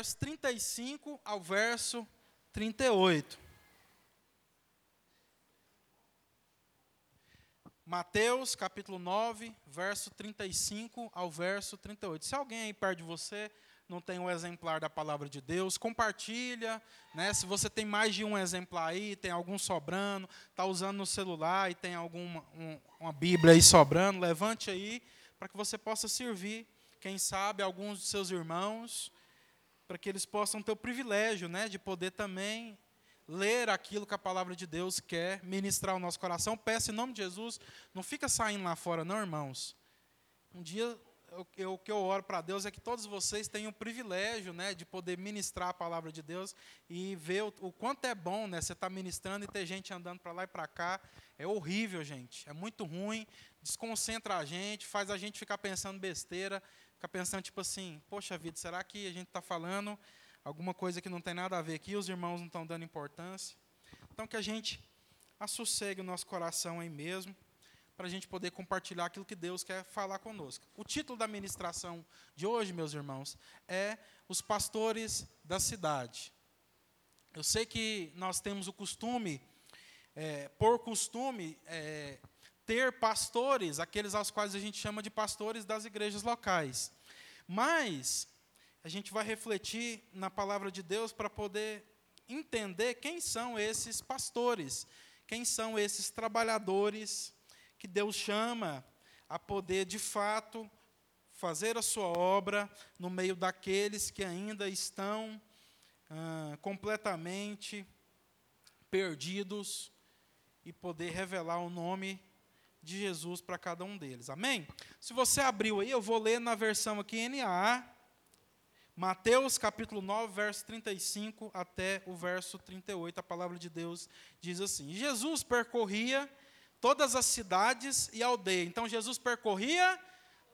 verso 35 ao verso 38. Mateus, capítulo 9, verso 35 ao verso 38. Se alguém aí perto de você não tem um exemplar da palavra de Deus, compartilha, né? Se você tem mais de um exemplar aí, tem algum sobrando, está usando no celular e tem alguma um, uma Bíblia aí sobrando, levante aí para que você possa servir, quem sabe alguns dos seus irmãos, para que eles possam ter o privilégio, né, de poder também ler aquilo que a palavra de Deus quer ministrar ao nosso coração. Peço em nome de Jesus, não fica saindo lá fora, não, irmãos. Um dia o que eu oro para Deus é que todos vocês tenham o privilégio né, de poder ministrar a palavra de Deus e ver o, o quanto é bom né, você estar tá ministrando e ter gente andando para lá e para cá. É horrível, gente. É muito ruim, desconcentra a gente, faz a gente ficar pensando besteira, ficar pensando, tipo assim, poxa vida, será que a gente está falando alguma coisa que não tem nada a ver aqui, os irmãos não estão dando importância? Então, que a gente assossegue o nosso coração aí mesmo para a gente poder compartilhar aquilo que Deus quer falar conosco. O título da ministração de hoje, meus irmãos, é Os Pastores da Cidade. Eu sei que nós temos o costume, é, por costume, é, ter pastores, aqueles aos quais a gente chama de pastores das igrejas locais. Mas a gente vai refletir na palavra de Deus para poder entender quem são esses pastores, quem são esses trabalhadores que Deus chama a poder, de fato, fazer a sua obra no meio daqueles que ainda estão ah, completamente perdidos e poder revelar o nome de Jesus para cada um deles. Amém? Se você abriu aí, eu vou ler na versão aqui NAA, Mateus capítulo 9, verso 35 até o verso 38. A palavra de Deus diz assim: Jesus percorria todas as cidades e aldeias. Então Jesus percorria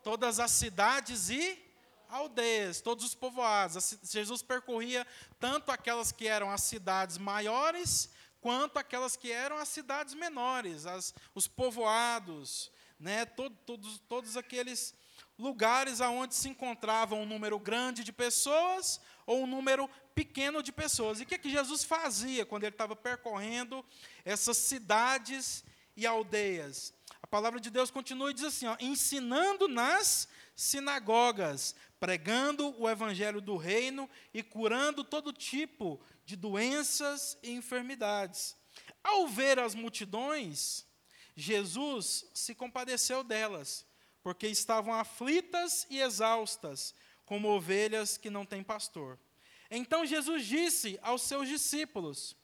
todas as cidades e aldeias, todos os povoados. Jesus percorria tanto aquelas que eram as cidades maiores, quanto aquelas que eram as cidades menores, as, os povoados, né, todo, todos, todos aqueles lugares aonde se encontrava um número grande de pessoas ou um número pequeno de pessoas. E o que, que Jesus fazia quando ele estava percorrendo essas cidades e aldeias. A palavra de Deus continua e diz assim: ó, ensinando nas sinagogas, pregando o evangelho do reino e curando todo tipo de doenças e enfermidades. Ao ver as multidões, Jesus se compadeceu delas, porque estavam aflitas e exaustas, como ovelhas que não têm pastor. Então Jesus disse aos seus discípulos: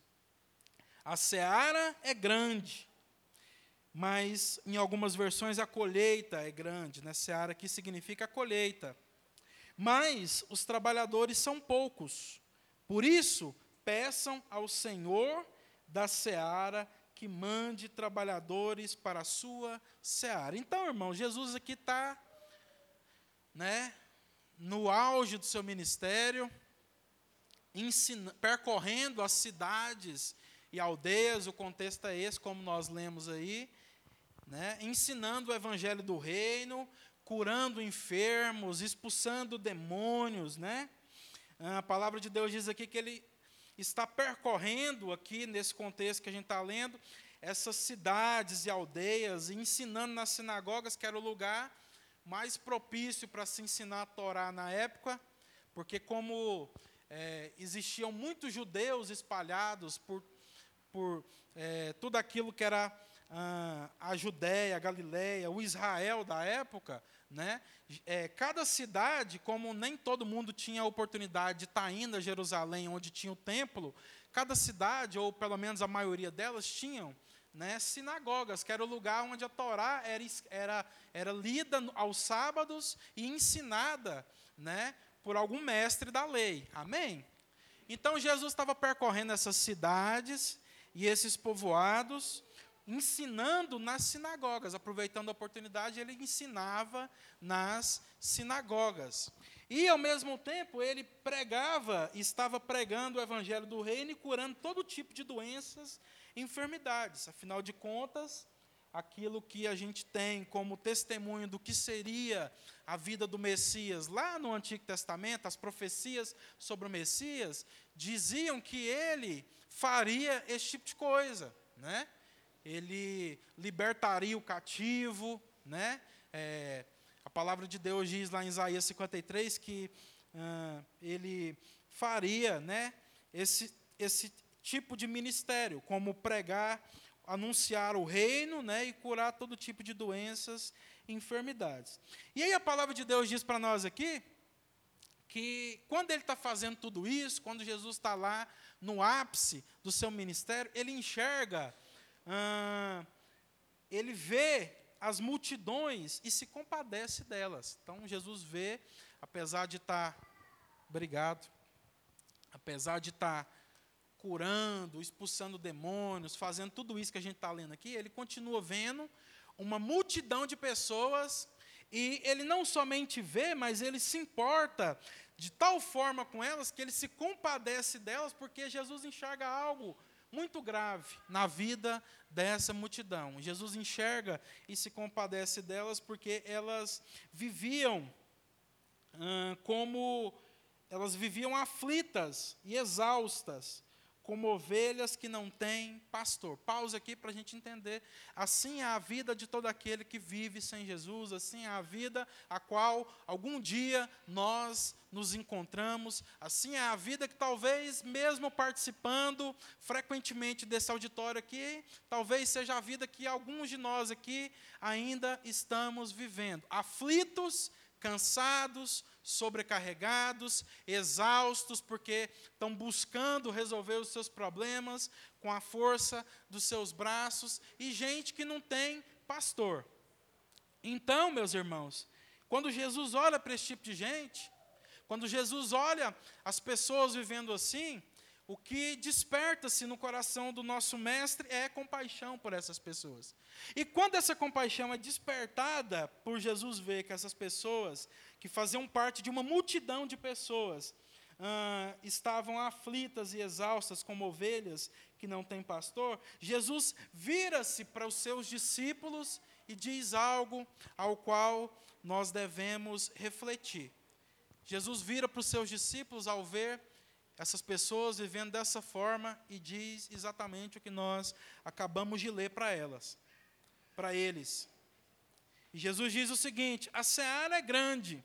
A seara é grande mas em algumas versões a colheita é grande, né? Seara aqui significa colheita. Mas os trabalhadores são poucos. Por isso, peçam ao Senhor da seara que mande trabalhadores para a sua seara. Então, irmão, Jesus aqui está né, no auge do seu ministério, ensina, percorrendo as cidades e aldeias, o contexto é esse, como nós lemos aí, né, ensinando o evangelho do reino, curando enfermos, expulsando demônios, né? A palavra de Deus diz aqui que ele está percorrendo aqui nesse contexto que a gente está lendo essas cidades e aldeias, ensinando nas sinagogas, que era o lugar mais propício para se ensinar a Torá na época, porque como é, existiam muitos judeus espalhados por, por é, tudo aquilo que era ah, a Judéia, a Galiléia, o Israel da época, né? É, cada cidade, como nem todo mundo tinha a oportunidade de estar indo a Jerusalém, onde tinha o templo, cada cidade, ou pelo menos a maioria delas, tinham né, sinagogas, que era o lugar onde a Torá era, era, era lida aos sábados e ensinada né, por algum mestre da lei. Amém? Então Jesus estava percorrendo essas cidades e esses povoados, ensinando nas sinagogas, aproveitando a oportunidade, ele ensinava nas sinagogas. E, ao mesmo tempo, ele pregava, estava pregando o evangelho do reino e curando todo tipo de doenças e enfermidades. Afinal de contas, aquilo que a gente tem como testemunho do que seria a vida do Messias, lá no Antigo Testamento, as profecias sobre o Messias diziam que ele faria esse tipo de coisa, né? Ele libertaria o cativo, né? É, a palavra de Deus diz lá em Isaías 53 que ele faria, né? Esse esse tipo de ministério, como pregar anunciar o reino né, e curar todo tipo de doenças e enfermidades. E aí a palavra de Deus diz para nós aqui que quando ele está fazendo tudo isso, quando Jesus está lá no ápice do seu ministério, ele enxerga, ah, ele vê as multidões e se compadece delas. Então Jesus vê, apesar de estar, tá, obrigado, apesar de estar tá curando, expulsando demônios, fazendo tudo isso que a gente está lendo aqui, ele continua vendo uma multidão de pessoas e ele não somente vê, mas ele se importa de tal forma com elas que ele se compadece delas, porque Jesus enxerga algo muito grave na vida dessa multidão. Jesus enxerga e se compadece delas porque elas viviam hum, como elas viviam aflitas e exaustas como ovelhas que não têm pastor. Pausa aqui para a gente entender. Assim é a vida de todo aquele que vive sem Jesus, assim é a vida a qual algum dia nós nos encontramos, assim é a vida que talvez, mesmo participando frequentemente desse auditório aqui, talvez seja a vida que alguns de nós aqui ainda estamos vivendo. Aflitos, cansados, sobrecarregados, exaustos, porque estão buscando resolver os seus problemas com a força dos seus braços, e gente que não tem pastor. Então, meus irmãos, quando Jesus olha para esse tipo de gente, quando Jesus olha as pessoas vivendo assim, o que desperta-se no coração do nosso mestre é compaixão por essas pessoas. E quando essa compaixão é despertada por Jesus ver que essas pessoas, que faziam parte de uma multidão de pessoas, ah, estavam aflitas e exaustas como ovelhas que não têm pastor, Jesus vira-se para os seus discípulos e diz algo ao qual nós devemos refletir. Jesus vira para os seus discípulos ao ver essas pessoas vivendo dessa forma e diz exatamente o que nós acabamos de ler para elas, para eles. E Jesus diz o seguinte: a seara é grande,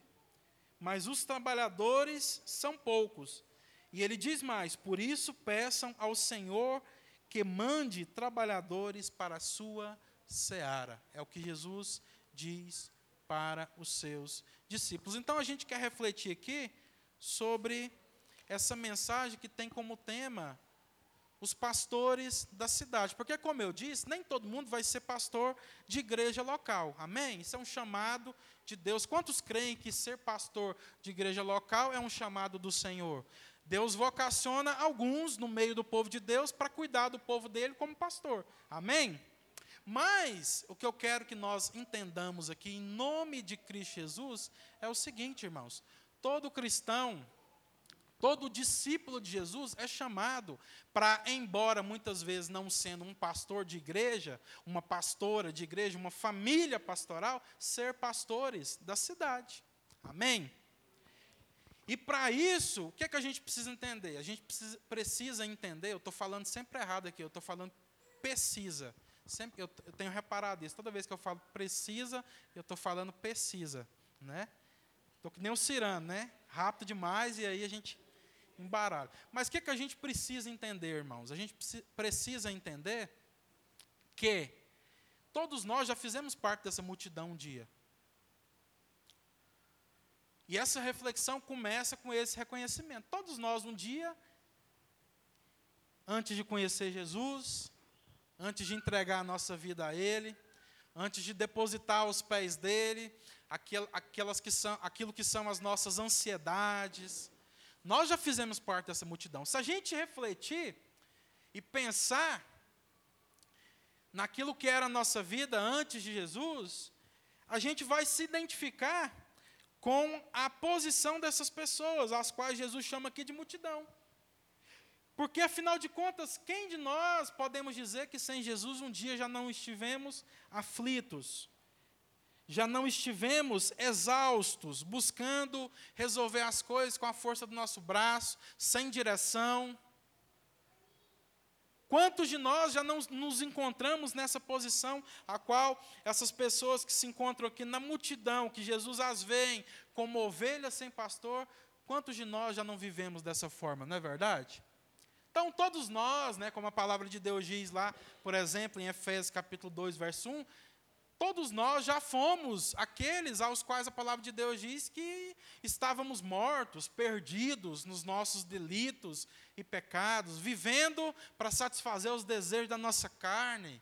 mas os trabalhadores são poucos. E ele diz mais: por isso peçam ao Senhor que mande trabalhadores para a sua seara. É o que Jesus diz para os seus discípulos. Então a gente quer refletir aqui sobre essa mensagem que tem como tema os pastores da cidade. Porque, como eu disse, nem todo mundo vai ser pastor de igreja local. Amém? Isso é um chamado de Deus. Quantos creem que ser pastor de igreja local é um chamado do Senhor? Deus vocaciona alguns no meio do povo de Deus para cuidar do povo dele como pastor. Amém? Mas o que eu quero que nós entendamos aqui, em nome de Cristo Jesus, é o seguinte, irmãos: todo cristão Todo discípulo de Jesus é chamado para, embora muitas vezes não sendo um pastor de igreja, uma pastora de igreja, uma família pastoral, ser pastores da cidade. Amém? E para isso, o que, é que a gente precisa entender? A gente precisa, precisa entender, eu estou falando sempre errado aqui, eu estou falando precisa. Sempre, eu, eu, tenho reparado isso, toda vez que eu falo precisa, eu estou falando precisa. Né? Estou que nem o Cirano, né? Rápido demais, e aí a gente embaralho. Mas o que, que a gente precisa entender, irmãos? A gente precisa entender que todos nós já fizemos parte dessa multidão um dia. E essa reflexão começa com esse reconhecimento. Todos nós, um dia, antes de conhecer Jesus, antes de entregar a nossa vida a Ele, antes de depositar aos pés dele aquelas que são, aquilo que são as nossas ansiedades, nós já fizemos parte dessa multidão. Se a gente refletir e pensar naquilo que era a nossa vida antes de Jesus, a gente vai se identificar com a posição dessas pessoas, as quais Jesus chama aqui de multidão. Porque, afinal de contas, quem de nós podemos dizer que sem Jesus um dia já não estivemos aflitos? Já não estivemos exaustos, buscando resolver as coisas com a força do nosso braço, sem direção? Quantos de nós já não nos encontramos nessa posição a qual essas pessoas que se encontram aqui na multidão, que Jesus as vê como ovelhas sem pastor, quantos de nós já não vivemos dessa forma, não é verdade? Então, todos nós, né, como a palavra de Deus diz lá, por exemplo, em Efésios capítulo 2, verso 1, todos nós já fomos aqueles aos quais a palavra de Deus diz que estávamos mortos, perdidos nos nossos delitos e pecados, vivendo para satisfazer os desejos da nossa carne.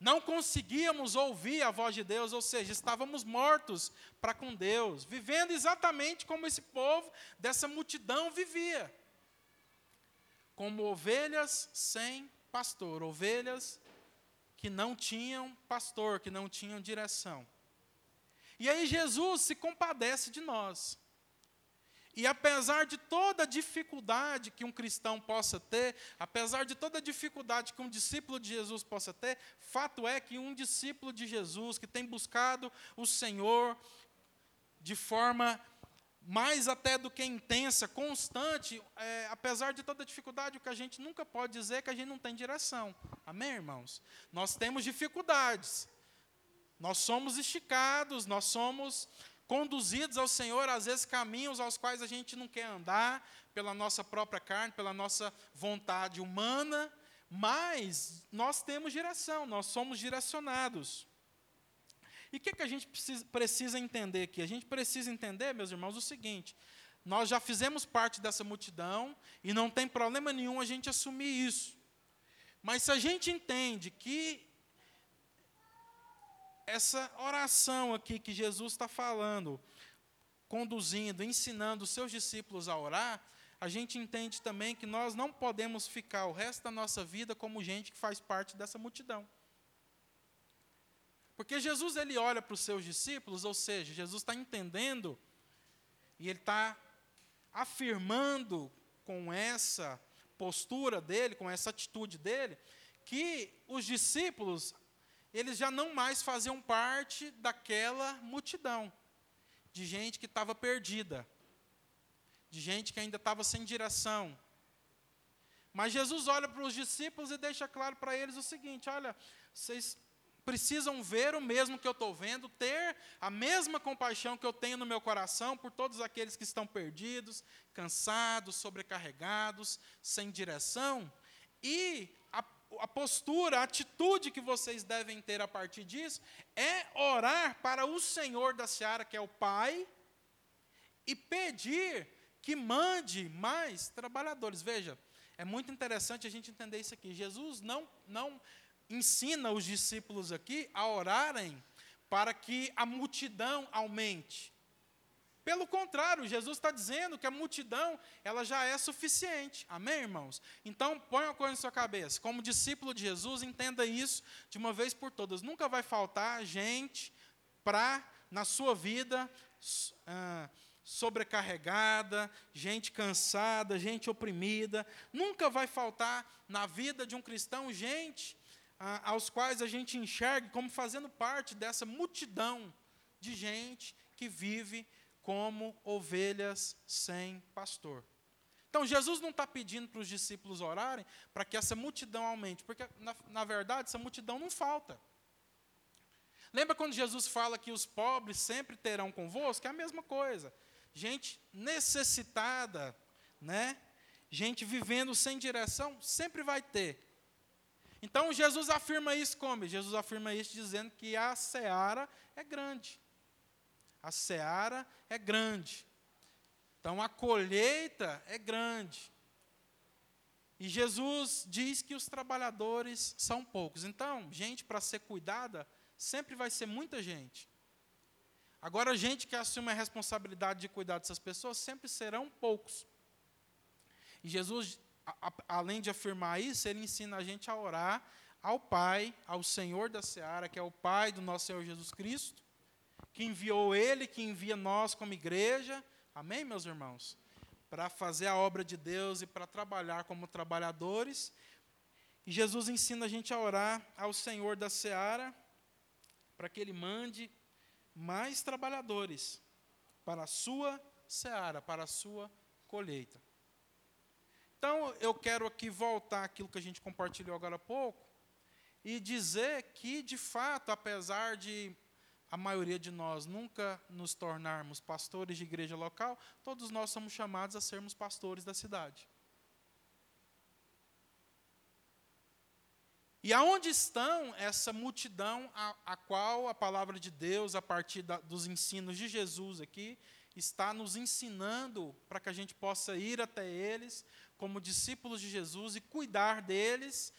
Não conseguíamos ouvir a voz de Deus, ou seja, estávamos mortos para com Deus, vivendo exatamente como esse povo dessa multidão vivia. Como ovelhas sem pastor, ovelhas que não tinham pastor, que não tinham direção. E aí Jesus se compadece de nós. E apesar de toda a dificuldade que um cristão possa ter, apesar de toda a dificuldade que um discípulo de Jesus possa ter, fato é que um discípulo de Jesus que tem buscado o Senhor de forma mais até do que intensa, constante, é, apesar de toda dificuldade, o que a gente nunca pode dizer é que a gente não tem direção. Amém, irmãos? Nós temos dificuldades. Nós somos esticados, nós somos conduzidos ao Senhor, às vezes caminhos aos quais a gente não quer andar, pela nossa própria carne, pela nossa vontade humana, mas nós temos direção, nós somos direcionados. E o que, que a gente precisa, precisa entender aqui? A gente precisa entender, meus irmãos, o seguinte: nós já fizemos parte dessa multidão e não tem problema nenhum a gente assumir isso. Mas se a gente entende que essa oração aqui que Jesus está falando, conduzindo, ensinando os seus discípulos a orar, a gente entende também que nós não podemos ficar o resto da nossa vida como gente que faz parte dessa multidão. Porque Jesus ele olha para os seus discípulos, ou seja, Jesus está entendendo e ele está afirmando com essa postura dele, com essa atitude dele, que os discípulos eles já não mais faziam parte daquela multidão de gente que estava perdida, de gente que ainda estava sem direção. Mas Jesus olha para os discípulos e deixa claro para eles o seguinte: olha, vocês precisam ver o mesmo que eu estou vendo, ter a mesma compaixão que eu tenho no meu coração por todos aqueles que estão perdidos, cansados, sobrecarregados, sem direção. E a, a postura, a atitude que vocês devem ter a partir disso é orar para o Senhor da seara, que é o Pai, e pedir que mande mais trabalhadores. Veja, é muito interessante a gente entender isso aqui. Jesus não, não ensina os discípulos aqui a orarem para que a multidão aumente. Pelo contrário, Jesus está dizendo que a multidão ela já é suficiente. Amém, irmãos? Então, põe uma coisa na sua cabeça. Como discípulo de Jesus, entenda isso de uma vez por todas. Nunca vai faltar gente para, na sua vida, ah, sobrecarregada, gente cansada, gente oprimida. Nunca vai faltar na vida de um cristão gente aos quais a gente enxerga como fazendo parte dessa multidão de gente que vive como ovelhas sem pastor. Então, Jesus não está pedindo para os discípulos orarem para que essa multidão aumente, porque, na, na verdade, essa multidão não falta. Lembra quando Jesus fala que os pobres sempre terão convosco? É a mesma coisa. Gente necessitada, né? gente vivendo sem direção, sempre vai ter. Então Jesus afirma isso como? Jesus afirma isso dizendo que a seara é grande. A seara é grande. Então a colheita é grande. E Jesus diz que os trabalhadores são poucos. Então, gente para ser cuidada sempre vai ser muita gente. Agora, gente que assume a responsabilidade de cuidar dessas pessoas sempre serão poucos. E Jesus a, além de afirmar isso, ele ensina a gente a orar ao Pai, ao Senhor da Seara, que é o Pai do nosso Senhor Jesus Cristo, que enviou Ele, que envia nós como igreja. Amém, meus irmãos? para fazer a obra de Deus e para trabalhar como trabalhadores. E Jesus ensina a gente a orar ao Senhor da seara para que Ele mande mais trabalhadores para a sua seara, para a sua colheita. Então, eu quero aqui voltar àquilo que a gente compartilhou agora há pouco e dizer que, de fato, apesar de a maioria de nós nunca nos tornarmos pastores de igreja local, todos nós somos chamados a sermos pastores da cidade. E aonde estão essa multidão a, a qual a palavra de Deus, a partir da, dos ensinos de Jesus aqui, está nos ensinando para que a gente possa ir até eles como discípulos de Jesus e cuidar deles,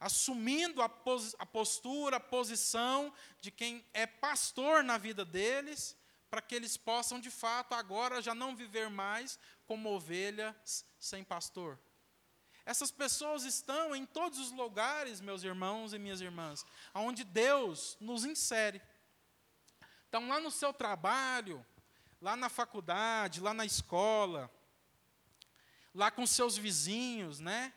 assumindo a, pos, a postura, a posição de quem é pastor na vida deles, para que eles possam de fato agora já não viver mais como ovelhas sem pastor. Essas pessoas estão em todos os lugares, meus irmãos e minhas irmãs, onde Deus nos insere. Estão lá no seu trabalho, lá na faculdade, lá na escola, lá com seus vizinhos, né?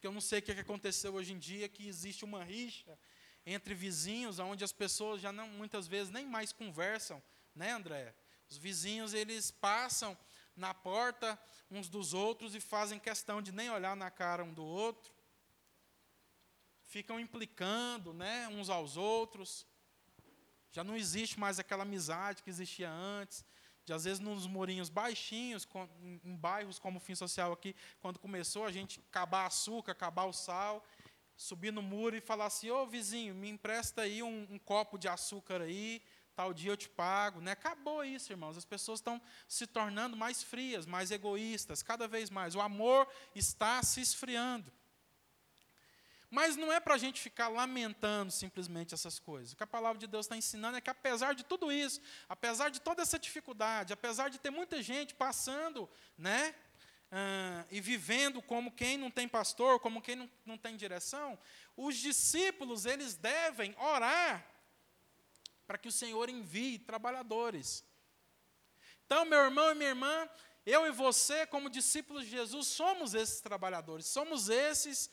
Que eu não sei o que aconteceu hoje em dia, que existe uma rixa entre vizinhos, onde as pessoas já não muitas vezes nem mais conversam, né, André? Os vizinhos eles passam na porta uns dos outros e fazem questão de nem olhar na cara um do outro. Ficam implicando, né, uns aos outros. Já não existe mais aquela amizade que existia antes. De às vezes nos murinhos baixinhos, em, em bairros como o Fim Social aqui, quando começou a gente acabar açúcar, acabar o sal, subir no muro e falar assim: "Ô vizinho, me empresta aí um, um copo de açúcar aí, tal dia eu te pago. Né? Acabou isso, irmãos. As pessoas estão se tornando mais frias, mais egoístas, cada vez mais. O amor está se esfriando. Mas não é para a gente ficar lamentando simplesmente essas coisas. O que a palavra de Deus está ensinando é que, apesar de tudo isso, apesar de toda essa dificuldade, apesar de ter muita gente passando, né, uh, e vivendo como quem não tem pastor, como quem não, não tem direção, os discípulos eles devem orar para que o Senhor envie trabalhadores. Então, meu irmão e minha irmã, eu e você, como discípulos de Jesus, somos esses trabalhadores, somos esses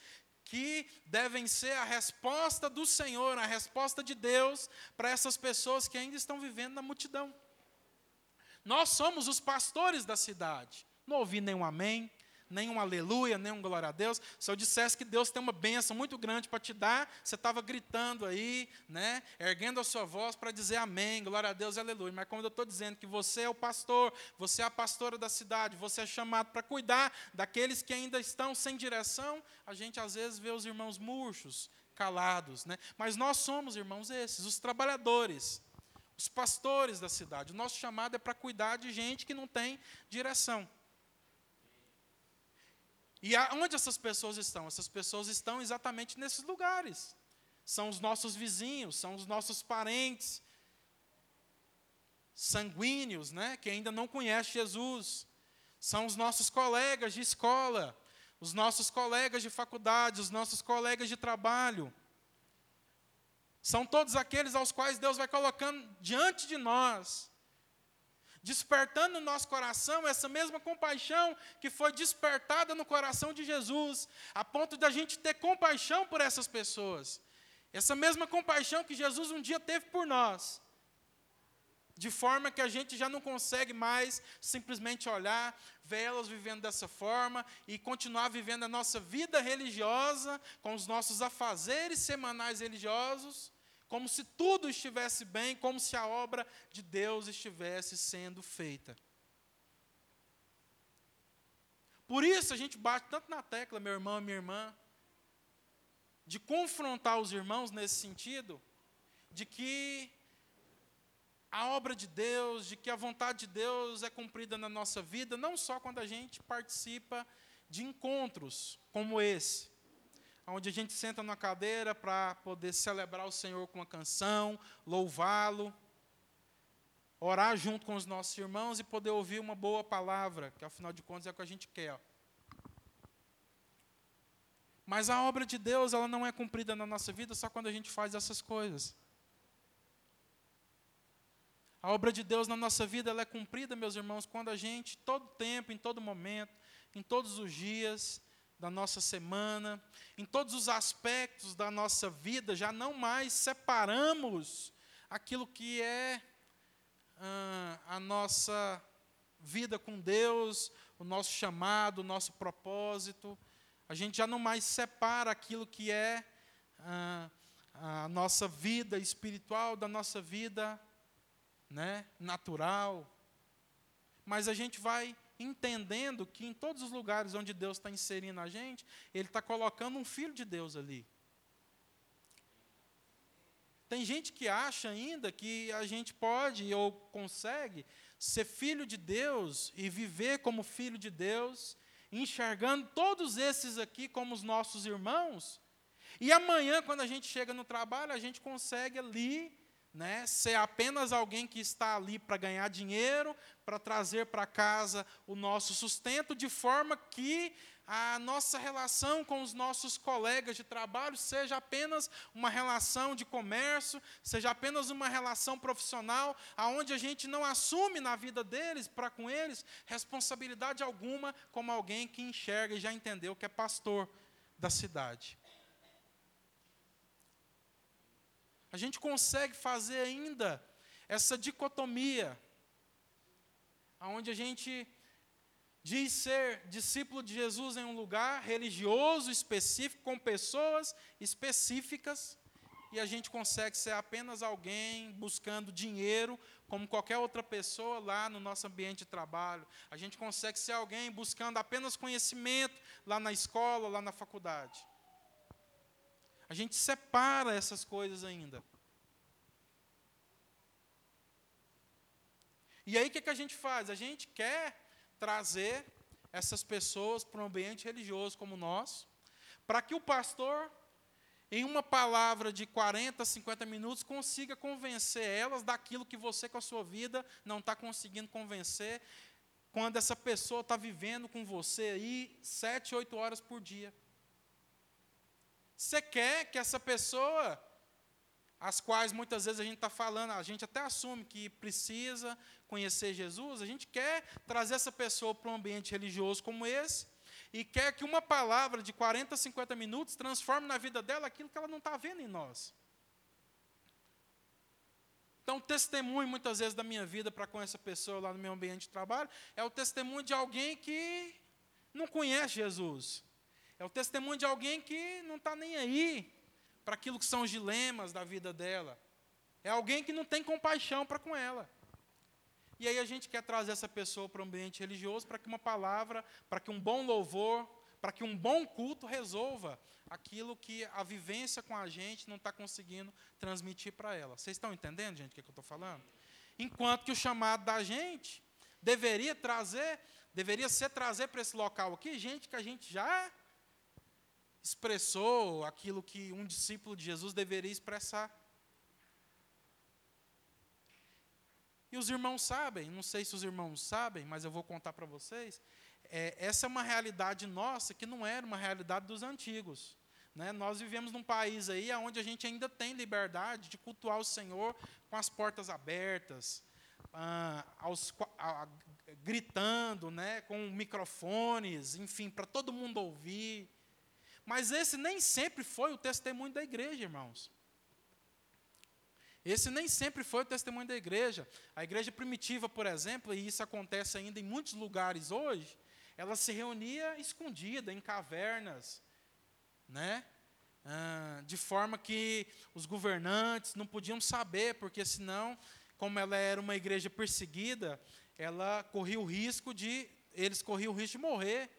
que devem ser a resposta do Senhor, a resposta de Deus para essas pessoas que ainda estão vivendo na multidão. Nós somos os pastores da cidade. Não ouvi nenhum amém, nenhum aleluia, nenhum glória a Deus. Se eu dissesse que Deus tem uma bênção muito grande para te dar, você estava gritando aí, né, erguendo a sua voz para dizer amém, glória a Deus, aleluia. Mas quando eu estou dizendo que você é o pastor, você é a pastora da cidade, você é chamado para cuidar daqueles que ainda estão sem direção, a gente às vezes vê os irmãos murchos, calados, né? Mas nós somos, irmãos, esses, os trabalhadores, os pastores da cidade. O nosso chamado é para cuidar de gente que não tem direção. E onde essas pessoas estão? Essas pessoas estão exatamente nesses lugares. São os nossos vizinhos, são os nossos parentes sanguíneos, né, que ainda não conhecem Jesus. São os nossos colegas de escola, os nossos colegas de faculdade, os nossos colegas de trabalho. São todos aqueles aos quais Deus vai colocando diante de nós despertando no nosso coração essa mesma compaixão que foi despertada no coração de Jesus, a ponto de a gente ter compaixão por essas pessoas. Essa mesma compaixão que Jesus um dia teve por nós. De forma que a gente já não consegue mais simplesmente olhar, ver elas vivendo dessa forma e continuar vivendo a nossa vida religiosa, com os nossos afazeres semanais religiosos, como se tudo estivesse bem, como se a obra de Deus estivesse sendo feita. Por isso a gente bate tanto na tecla, meu irmão minha irmã, de confrontar os irmãos nesse sentido, de que a obra de Deus, de que a vontade de Deus é cumprida na nossa vida, não só quando a gente participa de encontros como esse, onde a gente senta na cadeira para poder celebrar o Senhor com uma canção, louvá-lo, orar junto com os nossos irmãos e poder ouvir uma boa palavra, que afinal de contas é o que a gente quer. Mas a obra de Deus, ela não é cumprida na nossa vida só quando a gente faz essas coisas. A obra de Deus na nossa vida ela é cumprida, meus irmãos, quando a gente, todo tempo, em todo momento, em todos os dias da nossa semana, em todos os aspectos da nossa vida, já não mais separamos aquilo que é ah, a nossa vida com Deus, o nosso chamado, o nosso propósito. A gente já não mais separa aquilo que é ah, a nossa vida espiritual da nossa vida né, natural. Mas a gente vai entendendo que em todos os lugares onde Deus está inserindo a gente, Ele está colocando um filho de Deus ali. Tem gente que acha ainda que a gente pode ou consegue ser filho de Deus e viver como filho de Deus, enxergando todos esses aqui como os nossos irmãos, e amanhã, quando a gente chega no trabalho, a gente consegue ali né, ser apenas alguém que está ali para ganhar dinheiro, para trazer para casa o nosso sustento, de forma que a nossa relação com os nossos colegas de trabalho seja apenas uma relação de comércio, seja apenas uma relação profissional, aonde a gente não assume na vida deles, para com eles, responsabilidade alguma, como alguém que enxerga e já entendeu que é pastor da cidade. A gente consegue fazer ainda essa dicotomia, onde a gente diz ser discípulo de Jesus em um lugar religioso específico, com pessoas específicas, e a gente consegue ser apenas alguém buscando dinheiro, como qualquer outra pessoa lá no nosso ambiente de trabalho. A gente consegue ser alguém buscando apenas conhecimento lá na escola, lá na faculdade. A gente separa essas coisas ainda. E aí o que, que a gente faz? A gente quer trazer essas pessoas para um ambiente religioso como nosso, para que o pastor, em uma palavra de 40, 50 minutos, consiga convencer elas daquilo que você, com a sua vida, não está conseguindo convencer, quando essa pessoa está vivendo com você aí sete, oito horas por dia. Você quer que essa pessoa, as quais muitas vezes a gente está falando, a gente até assume que precisa conhecer Jesus, a gente quer trazer essa pessoa para um ambiente religioso como esse, e quer que uma palavra de 40, 50 minutos transforme na vida dela aquilo que ela não está vendo em nós. Então, o testemunho, muitas vezes, da minha vida para com essa pessoa lá no meu ambiente de trabalho, é o testemunho de alguém que não conhece Jesus. É o testemunho de alguém que não está nem aí para aquilo que são os dilemas da vida dela. É alguém que não tem compaixão para com ela. E aí a gente quer trazer essa pessoa para o ambiente religioso para que uma palavra, para que um bom louvor, para que um bom culto resolva aquilo que a vivência com a gente não está conseguindo transmitir para ela. Vocês estão entendendo, gente, o que, é que eu estou falando? Enquanto que o chamado da gente deveria trazer, deveria ser trazer para esse local aqui gente que a gente já expressou aquilo que um discípulo de Jesus deveria expressar. E os irmãos sabem, não sei se os irmãos sabem, mas eu vou contar para vocês. É, essa é uma realidade nossa que não era uma realidade dos antigos. Né? Nós vivemos num país aí onde a gente ainda tem liberdade de cultuar o Senhor com as portas abertas, ah, aos, a, gritando, né, com microfones, enfim, para todo mundo ouvir. Mas esse nem sempre foi o testemunho da igreja, irmãos. Esse nem sempre foi o testemunho da igreja. A igreja primitiva, por exemplo, e isso acontece ainda em muitos lugares hoje, ela se reunia escondida, em cavernas, né? Ah, de forma que os governantes não podiam saber, porque senão, como ela era uma igreja perseguida, ela corria o risco de, eles corriam o risco de morrer.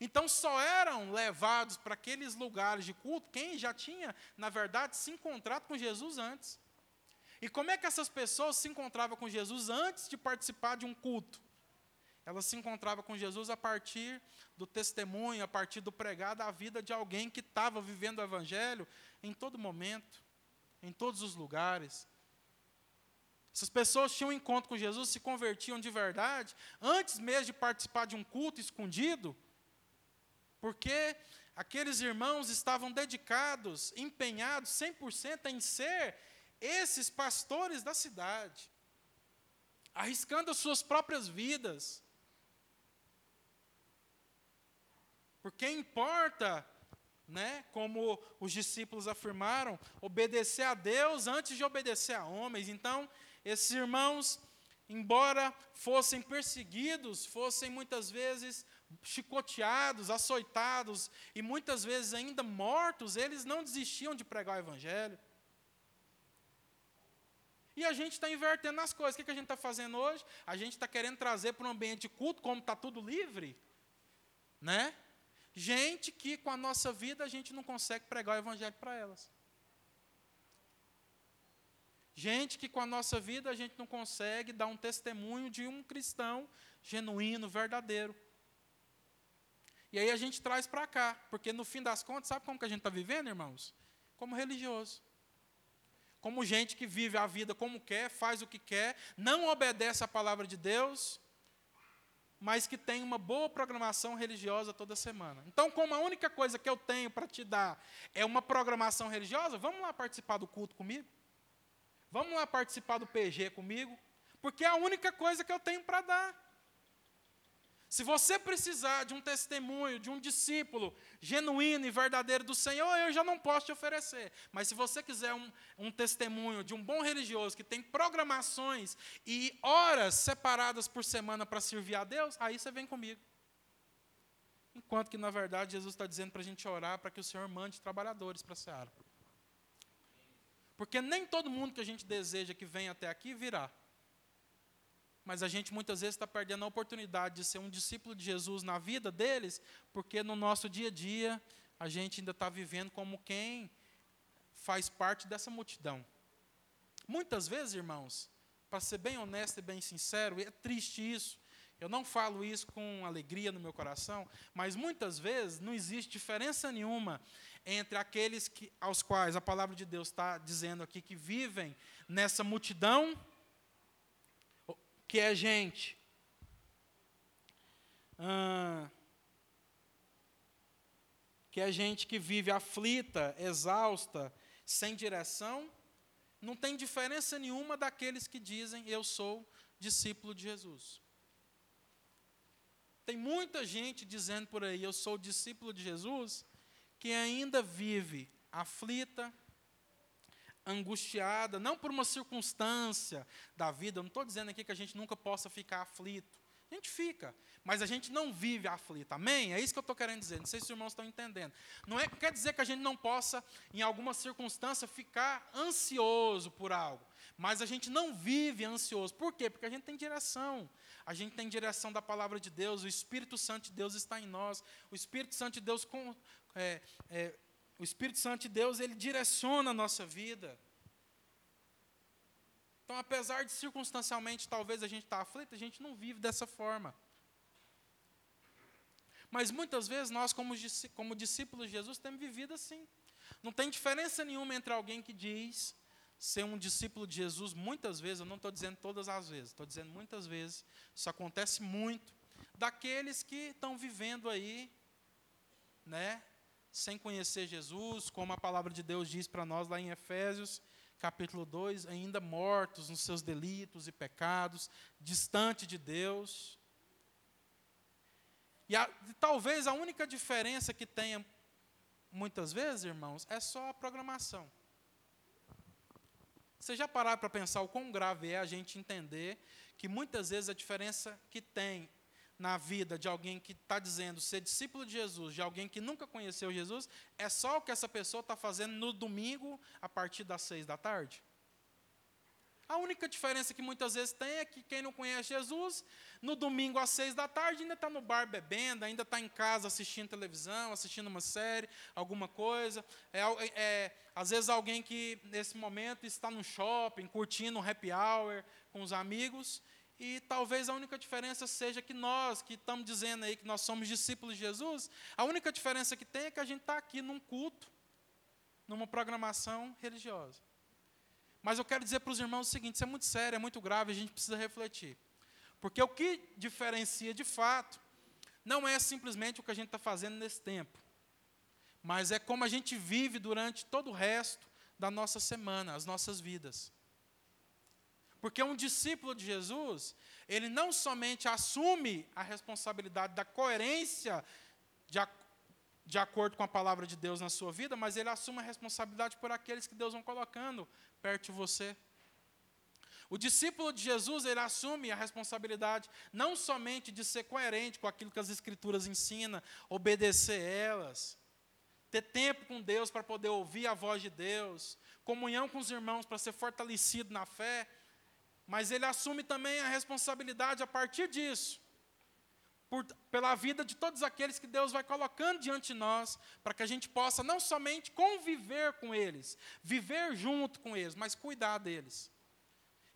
Então só eram levados para aqueles lugares de culto quem já tinha, na verdade, se encontrado com Jesus antes. E como é que essas pessoas se encontravam com Jesus antes de participar de um culto? Elas se encontravam com Jesus a partir do testemunho, a partir do pregar da vida de alguém que estava vivendo o Evangelho em todo momento, em todos os lugares. Essas pessoas tinham um encontro com Jesus, se convertiam de verdade, antes mesmo de participar de um culto escondido, porque aqueles irmãos estavam dedicados, empenhados 100% em ser esses pastores da cidade, arriscando as suas próprias vidas, porque importa, né, como os discípulos afirmaram, obedecer a Deus antes de obedecer a homens. Então, esses irmãos, embora fossem perseguidos, fossem muitas vezes chicoteados, açoitados e muitas vezes ainda mortos, eles não desistiam de pregar o Evangelho. E a gente está invertendo as coisas. O que, a gente está fazendo hoje? A gente está querendo trazer para um ambiente culto, como está tudo livre, né? Gente que com a nossa vida a gente não consegue pregar o Evangelho para elas. Gente que com a nossa vida a gente não consegue dar um testemunho de um cristão genuíno, verdadeiro. E aí a gente traz para cá, porque no fim das contas, sabe como que a gente está vivendo, irmãos? Como religioso. Como gente que vive a vida como quer, faz o que quer, não obedece à palavra de Deus, mas que tem uma boa programação religiosa toda semana. Então, como a única coisa que eu tenho para te dar é uma programação religiosa, vamos lá participar do culto comigo? Vamos lá participar do PG comigo? Porque é a única coisa que eu tenho para dar. Se você precisar de um testemunho, de um discípulo genuíno e verdadeiro do Senhor, eu já não posso te oferecer. Mas se você quiser um, um, testemunho de um bom religioso que tem programações e horas separadas por semana para servir a Deus, aí você vem comigo. Enquanto que, na verdade, Jesus está dizendo para a gente orar para que o Senhor mande trabalhadores para a seara. Porque nem todo mundo que a gente deseja que venha até aqui virá. Mas a gente muitas vezes está perdendo a oportunidade de ser um discípulo de Jesus na vida deles, porque no nosso dia a dia a gente ainda está vivendo como quem faz parte dessa multidão. Muitas vezes, irmãos, para ser bem honesto e bem sincero, é triste isso. Eu não falo isso com alegria no meu coração, mas muitas vezes não existe diferença nenhuma entre aqueles que, aos quais a palavra de Deus está dizendo aqui que vivem nessa multidão, que é gente. Ah, que é gente que vive aflita, exausta, sem direção, não tem diferença nenhuma daqueles que dizem eu sou discípulo de Jesus. Tem muita gente dizendo por aí, eu sou discípulo de Jesus, que ainda vive aflita, angustiada, não por uma circunstância da vida, eu não estou dizendo aqui que a gente nunca possa ficar aflito. A gente fica, mas a gente não vive aflito. Amém? É isso que eu estou querendo dizer. Não sei se os irmãos estão entendendo. Não é, quer dizer que a gente não possa, em alguma circunstância, ficar ansioso por algo. Mas a gente não vive ansioso. Por quê? Porque a gente tem direção. A gente tem direção da palavra de Deus. O Espírito Santo de Deus está em nós. O Espírito Santo de Deus com, é, é, o Espírito Santo de Deus, ele direciona a nossa vida. Então, apesar de circunstancialmente talvez a gente estar tá aflito, a gente não vive dessa forma. Mas muitas vezes nós, como, como discípulos de Jesus, temos vivido assim. Não tem diferença nenhuma entre alguém que diz ser um discípulo de Jesus, muitas vezes, eu não estou dizendo todas as vezes, estou dizendo muitas vezes, isso acontece muito, daqueles que estão vivendo aí, né, sem conhecer Jesus, como a palavra de Deus diz para nós lá em Efésios, capítulo 2, ainda mortos nos seus delitos e pecados, distante de Deus. E, a, talvez a única diferença que tenha, muitas vezes, irmãos, é só a programação. Você já pararam para pensar o quão grave é a gente entender que muitas vezes a diferença que tem na vida de alguém que está dizendo ser discípulo de Jesus, de alguém que nunca conheceu Jesus, é só o que essa pessoa está fazendo no domingo a partir das seis da tarde? A única diferença que muitas vezes tem é que quem não conhece Jesus, no domingo às seis da tarde, ainda está no bar bebendo, ainda está em casa assistindo televisão, assistindo uma série, alguma coisa. É, é, às vezes alguém que, nesse momento, está no shopping, curtindo um happy hour com os amigos, e talvez a única diferença seja que nós, que estamos dizendo aí que nós somos discípulos de Jesus, a única diferença que tem é que a gente está aqui num culto, numa programação religiosa. Mas eu quero dizer para os irmãos o seguinte: isso é muito sério, é muito grave, a gente precisa refletir. Porque o que diferencia de fato não é simplesmente o que a gente está fazendo nesse tempo, mas é como a gente vive durante todo o resto da nossa semana, as nossas vidas. Porque um discípulo de Jesus, ele não somente assume a responsabilidade da coerência de, de acordo com a palavra de Deus na sua vida, mas ele assume a responsabilidade por aqueles que Deus vão colocando perto de você. O discípulo de Jesus, ele assume a responsabilidade não somente de ser coerente com aquilo que as Escrituras ensinam, obedecer elas, ter tempo com Deus para poder ouvir a voz de Deus, comunhão com os irmãos para ser fortalecido na fé, mas ele assume também a responsabilidade a partir disso, por, pela vida de todos aqueles que Deus vai colocando diante de nós, para que a gente possa não somente conviver com eles, viver junto com eles, mas cuidar deles.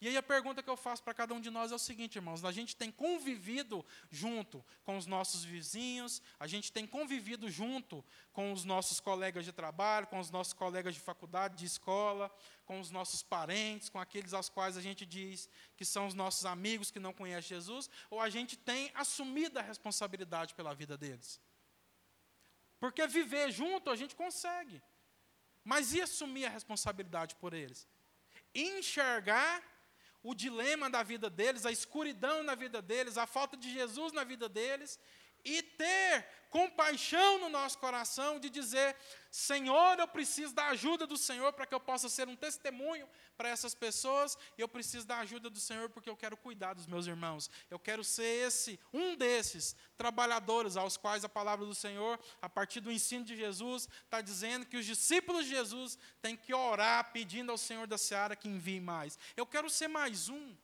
E aí a pergunta que eu faço para cada um de nós é o seguinte, irmãos: a gente tem convivido junto com os nossos vizinhos, a gente tem convivido junto com os nossos colegas de trabalho, com os nossos colegas de faculdade, de escola, com os nossos parentes, com aqueles aos quais a gente diz que são os nossos amigos que não conhecem Jesus, ou a gente tem assumido a responsabilidade pela vida deles? Porque viver junto a gente consegue, mas e assumir a responsabilidade por eles? Enxergar o dilema da vida deles, a escuridão na vida deles, a falta de Jesus na vida deles, e ter compaixão no nosso coração de dizer: Senhor, eu preciso da ajuda do Senhor para que eu possa ser um testemunho para essas pessoas, e eu preciso da ajuda do Senhor porque eu quero cuidar dos meus irmãos. Eu quero ser esse, um desses trabalhadores aos quais a palavra do Senhor, a partir do ensino de Jesus, está dizendo que os discípulos de Jesus têm que orar pedindo ao Senhor da seara que envie mais. Eu quero ser mais um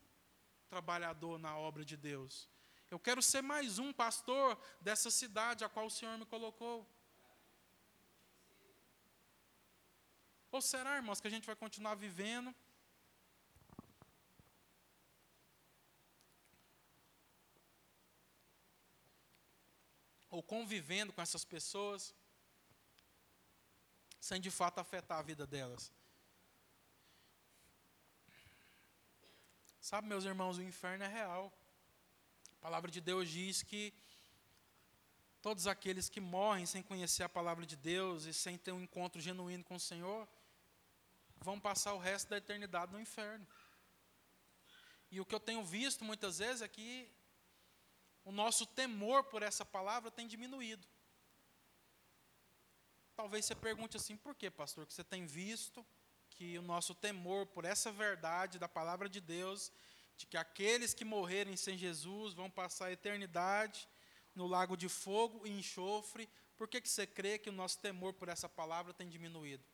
trabalhador na obra de Deus. Eu quero ser mais um pastor dessa cidade a qual o Senhor me colocou. Ou será, irmãos, que a gente vai continuar vivendo ou convivendo com essas pessoas sem de fato afetar a vida delas? Sabe, meus irmãos, o inferno é real. A palavra de Deus diz que todos aqueles que morrem sem conhecer a palavra de Deus e sem ter um encontro genuíno com o Senhor, vão passar o resto da eternidade no inferno. E o que eu tenho visto muitas vezes é que o nosso temor por essa palavra tem diminuído. Talvez você pergunte assim, por que, pastor? Que você tem visto que o nosso temor por essa verdade da palavra de Deus de que aqueles que morrerem sem Jesus vão passar a eternidade no lago de fogo e enxofre. Por que, que você crê que o nosso temor por essa palavra tem diminuído?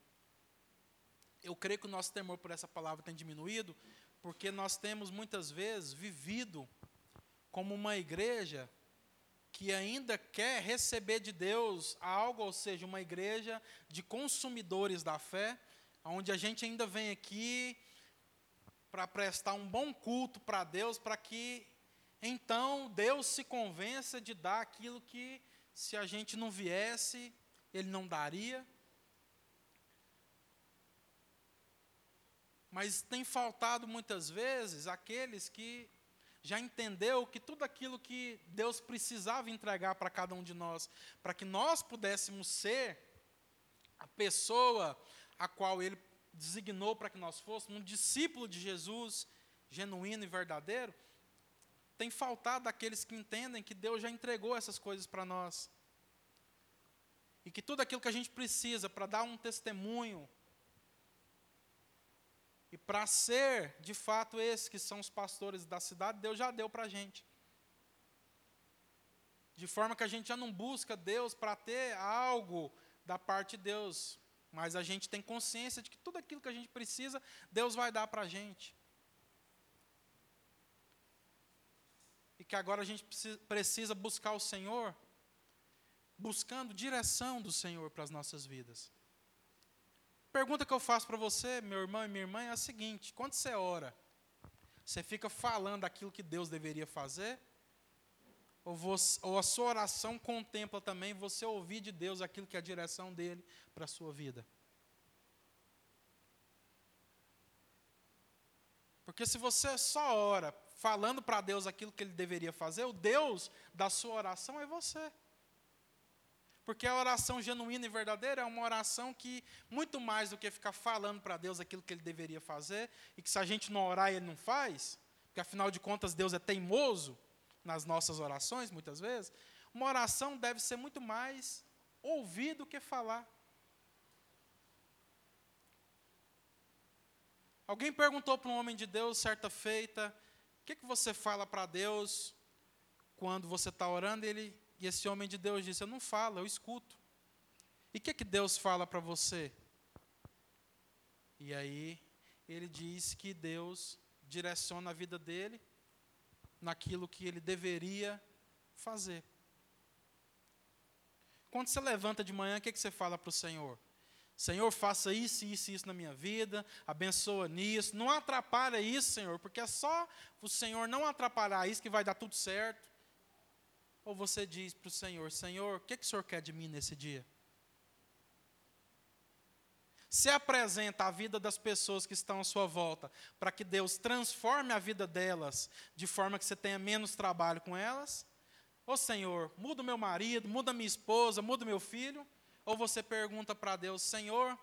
Eu creio que o nosso temor por essa palavra tem diminuído porque nós temos muitas vezes vivido como uma igreja que ainda quer receber de Deus algo, ou seja, uma igreja de consumidores da fé, onde a gente ainda vem aqui para prestar um bom culto para Deus, para que então Deus se convença de dar aquilo que, se a gente não viesse, Ele não daria. Mas tem faltado muitas vezes aqueles que já entendeu que tudo aquilo que Deus precisava entregar para cada um de nós, para que nós pudéssemos ser a pessoa a qual Ele designou para que nós fôssemos, um discípulo de Jesus, genuíno e verdadeiro, tem faltado aqueles que entendem que Deus já entregou essas coisas para nós. E que tudo aquilo que a gente precisa para dar um testemunho e para ser, de fato, esses que são os pastores da cidade, Deus já deu para a gente. De forma que a gente já não busca Deus para ter algo da parte de Deus, mas a gente tem consciência de que tudo aquilo que a gente precisa, Deus vai dar para a gente. E que agora a gente precisa buscar o Senhor, buscando direção do Senhor para as nossas vidas. Pergunta que eu faço para você, meu irmão e minha irmã, é a seguinte: quando você ora, você fica falando aquilo que Deus deveria fazer? Ou, você, ou, a sua oração contempla também você ouvir de Deus aquilo que é a direção dele para a sua vida. Porque se você só ora falando para Deus aquilo que ele deveria fazer, o Deus da sua oração é você. Porque a oração genuína e verdadeira é uma oração que, muito mais do que ficar falando para Deus aquilo que ele deveria fazer, e que se a gente não orar, ele não faz, porque afinal de contas Deus é teimoso nas nossas orações, muitas vezes, uma oração deve ser muito mais ouvir do que falar. Alguém perguntou para um homem de Deus, certa feita, o que, que você fala para Deus quando você está orando? E, ele, e esse homem de Deus disse: Eu não falo, eu escuto. E o que, que Deus fala para você? E aí ele diz que Deus direciona a vida dele naquilo que ele deveria fazer. Quando você levanta de manhã, o que, que você fala para o Senhor? Senhor, faça isso, isso e isso na minha vida, abençoa nisso. Não atrapalha isso, Senhor, porque é só o Senhor não atrapalhar isso que vai dar tudo certo. Ou você diz para o Senhor: Senhor, o que, que o Senhor quer de mim nesse dia? Se apresenta a vida das pessoas que estão à sua volta, para que Deus transforme a vida delas de forma que você tenha menos trabalho com elas? Ou Senhor, muda meu marido, muda minha esposa, muda meu filho? Ou você pergunta para Deus, Senhor, o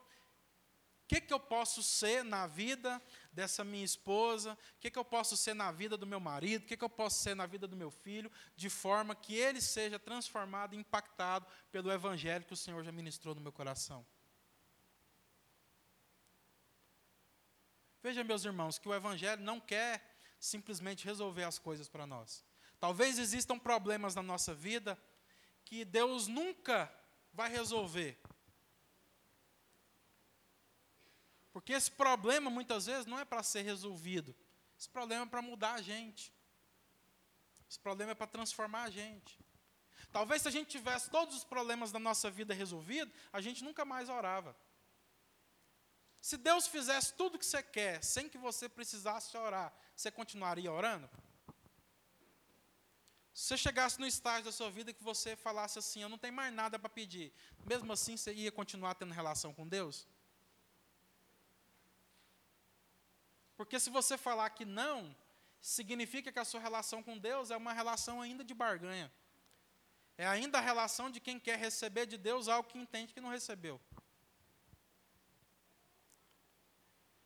que, que eu posso ser na vida dessa minha esposa? O que, que eu posso ser na vida do meu marido? O que, que eu posso ser na vida do meu filho? De forma que ele seja transformado, impactado pelo evangelho que o Senhor já ministrou no meu coração. Veja, meus irmãos, que o evangelho não quer simplesmente resolver as coisas para nós. Talvez existam problemas na nossa vida que Deus nunca vai resolver. Porque esse problema, muitas vezes, não é para ser resolvido. Esse problema é para mudar a gente. Esse problema é para transformar a gente. Talvez se a gente tivesse todos os problemas da nossa vida resolvidos, a gente nunca mais orava. Se Deus fizesse tudo o que você quer, sem que você precisasse orar, você continuaria orando? Se você chegasse no estágio da sua vida que você falasse assim, eu não tenho mais nada para pedir, mesmo assim você ia continuar tendo relação com Deus? Porque se você falar que não, significa que a sua relação com Deus é uma relação ainda de barganha. É ainda a relação de quem quer receber de Deus algo que entende que não recebeu.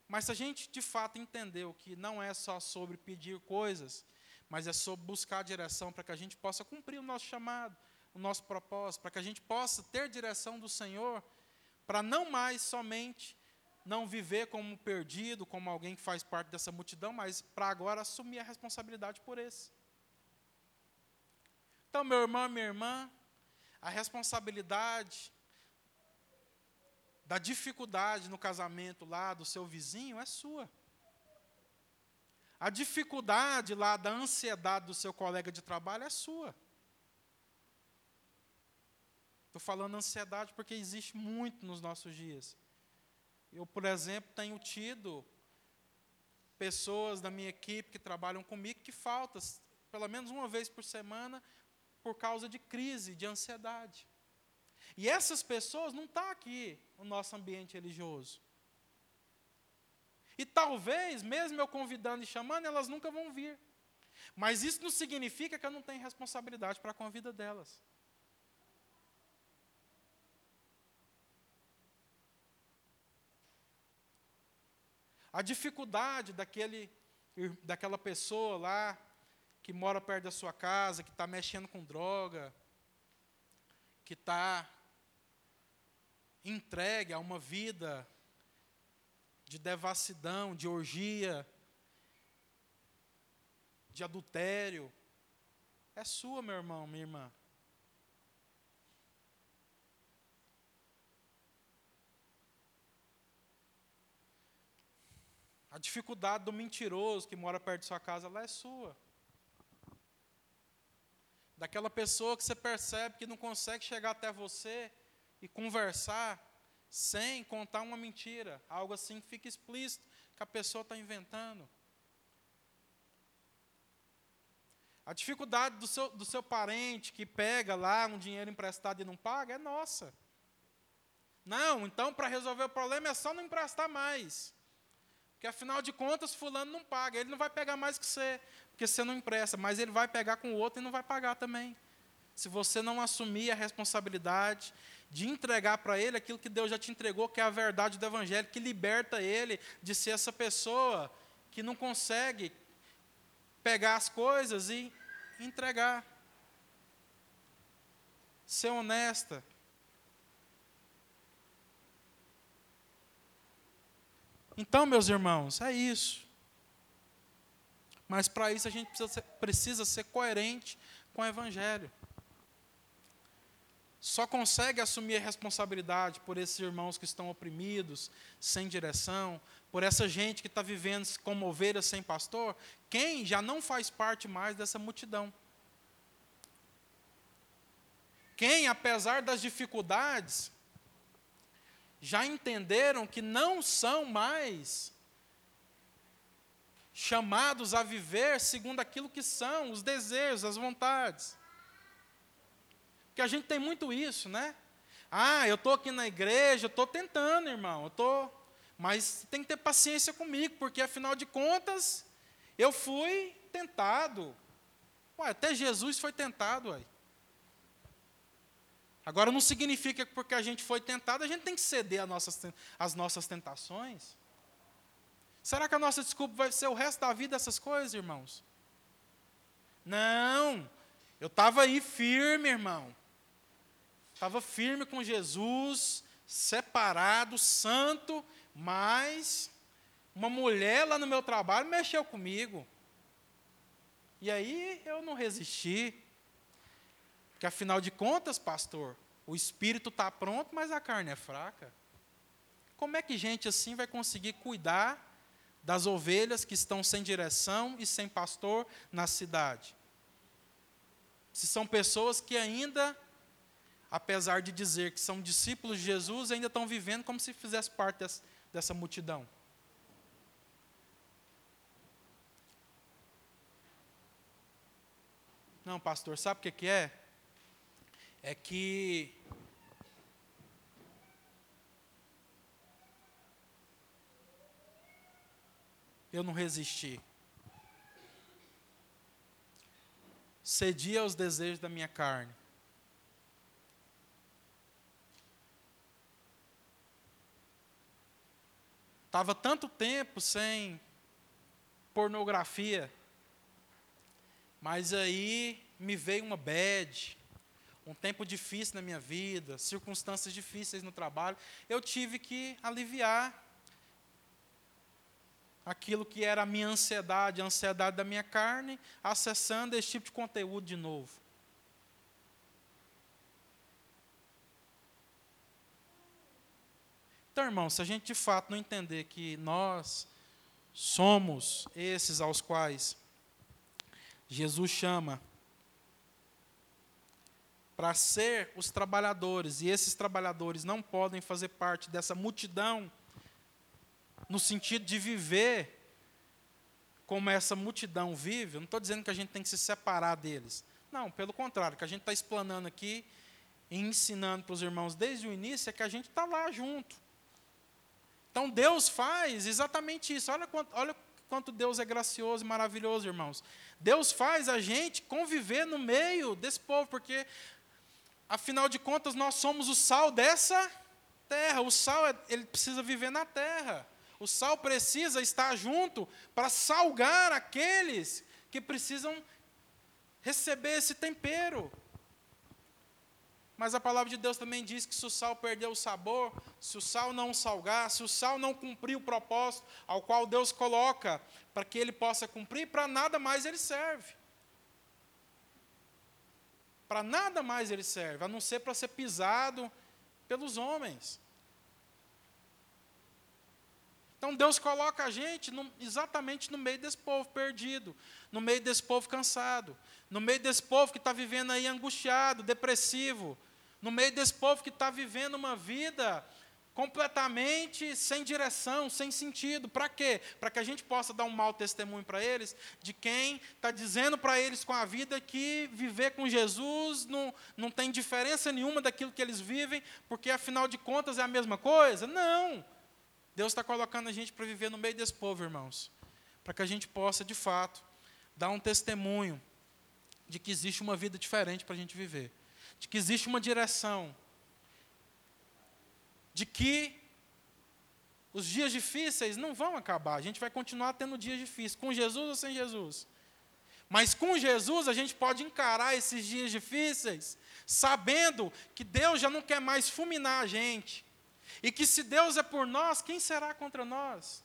Mas se a gente de fato entendeu que não é só sobre pedir coisas, mas é sobre buscar a direção para que a gente possa cumprir o nosso chamado, o nosso propósito, para que a gente possa ter direção do Senhor, para não mais somente não viver como perdido, como alguém que faz parte dessa multidão, mas para agora assumir a responsabilidade por esse. Então, meu irmão, minha irmã, a responsabilidade da dificuldade no casamento lá do seu vizinho é sua. A dificuldade lá da ansiedade do seu colega de trabalho é sua. Estou falando ansiedade porque existe muito nos nossos dias. Eu, por exemplo, tenho tido pessoas da minha equipe que trabalham comigo que faltam pelo menos uma vez por semana por causa de crise, de ansiedade. E essas pessoas não estão tá aqui no nosso ambiente religioso. E talvez, mesmo eu convidando e chamando, elas nunca vão vir. Mas isso não significa que eu não tenho responsabilidade para com a vida delas. A dificuldade daquele, daquela pessoa lá que mora perto da sua casa, que está mexendo com droga, que está entregue a uma vida de devassidão, de orgia, de adultério, é sua, meu irmão, minha irmã. A dificuldade do mentiroso que mora perto de sua casa, ela é sua. Daquela pessoa que você percebe que não consegue chegar até você e conversar sem contar uma mentira, algo assim que fica explícito que a pessoa está inventando. A dificuldade do seu, do seu parente que pega lá um dinheiro emprestado e não paga é nossa. Não, então para resolver o problema é só não emprestar mais. Porque afinal de contas, fulano não paga. Ele não vai pegar mais que você, porque você não empresta, mas ele vai pegar com o outro e não vai pagar também. se você não assumir a responsabilidade de entregar para ele aquilo que Deus já te entregou, que é a verdade do Evangelho, que liberta ele de ser essa pessoa que não consegue pegar as coisas e entregar. Ser honesta. Então, meus irmãos, é isso. Mas para isso a gente precisa ser, precisa ser coerente com o Evangelho só consegue assumir a responsabilidade por esses irmãos que estão oprimidos, sem direção, por essa gente que está vivendo como ovelhas sem pastor, quem já não faz parte mais dessa multidão. Quem, apesar das dificuldades, já entenderam que não são mais chamados a viver segundo aquilo que são, os desejos, as vontades. Porque a gente tem muito isso, né? Ah, eu estou aqui na igreja, estou tentando, irmão, eu estou. Mas tem que ter paciência comigo, porque afinal de contas, eu fui tentado. Ué, até Jesus foi tentado, ué. Agora não significa que porque a gente foi tentado, a gente tem que ceder às nossas, às nossas tentações. Será que a nossa desculpa vai ser o resto da vida essas coisas, irmãos? Não. Eu estava aí firme, irmão estava firme com Jesus, separado, santo, mas uma mulher lá no meu trabalho mexeu comigo. E aí eu não resisti. Porque afinal de contas, pastor, o espírito está pronto, mas a carne é fraca. Como é que gente assim vai conseguir cuidar das ovelhas que estão sem direção e sem pastor na cidade? Se são pessoas que ainda apesar de dizer que são discípulos de Jesus, ainda estão vivendo como se fizesse parte dessa, dessa multidão. Não, pastor, sabe o que, que é? É que eu não resisti. Cedi aos desejos da minha carne. Estava tanto tempo sem pornografia, mas aí me veio uma bad, um tempo difícil na minha vida, circunstâncias difíceis no trabalho, eu tive que aliviar aquilo que era a minha ansiedade, a ansiedade da minha carne, acessando esse tipo de conteúdo de novo. Então, irmão, se a gente de fato não entender que nós somos esses aos quais Jesus chama para ser os trabalhadores, e esses trabalhadores não podem fazer parte dessa multidão, no sentido de viver como essa multidão vive, eu não estou dizendo que a gente tem que se separar deles. Não, pelo contrário, o que a gente está explanando aqui e ensinando para os irmãos desde o início é que a gente está lá junto. Então Deus faz exatamente isso. Olha quanto, olha quanto Deus é gracioso e maravilhoso, irmãos. Deus faz a gente conviver no meio desse povo, porque, afinal de contas, nós somos o sal dessa terra. O sal, é, ele precisa viver na terra. O sal precisa estar junto para salgar aqueles que precisam receber esse tempero. Mas a palavra de Deus também diz que se o sal perder o sabor, se o sal não salgar, se o sal não cumprir o propósito ao qual Deus coloca para que ele possa cumprir, para nada mais ele serve. Para nada mais ele serve, a não ser para ser pisado pelos homens. Então Deus coloca a gente no, exatamente no meio desse povo perdido, no meio desse povo cansado, no meio desse povo que está vivendo aí angustiado, depressivo, no meio desse povo que está vivendo uma vida completamente sem direção, sem sentido. Para quê? Para que a gente possa dar um mau testemunho para eles de quem está dizendo para eles com a vida que viver com Jesus não, não tem diferença nenhuma daquilo que eles vivem, porque afinal de contas é a mesma coisa. Não! Deus está colocando a gente para viver no meio desse povo, irmãos, para que a gente possa, de fato, dar um testemunho de que existe uma vida diferente para a gente viver, de que existe uma direção, de que os dias difíceis não vão acabar, a gente vai continuar tendo dias difíceis, com Jesus ou sem Jesus. Mas com Jesus a gente pode encarar esses dias difíceis, sabendo que Deus já não quer mais fulminar a gente, e que se Deus é por nós, quem será contra nós?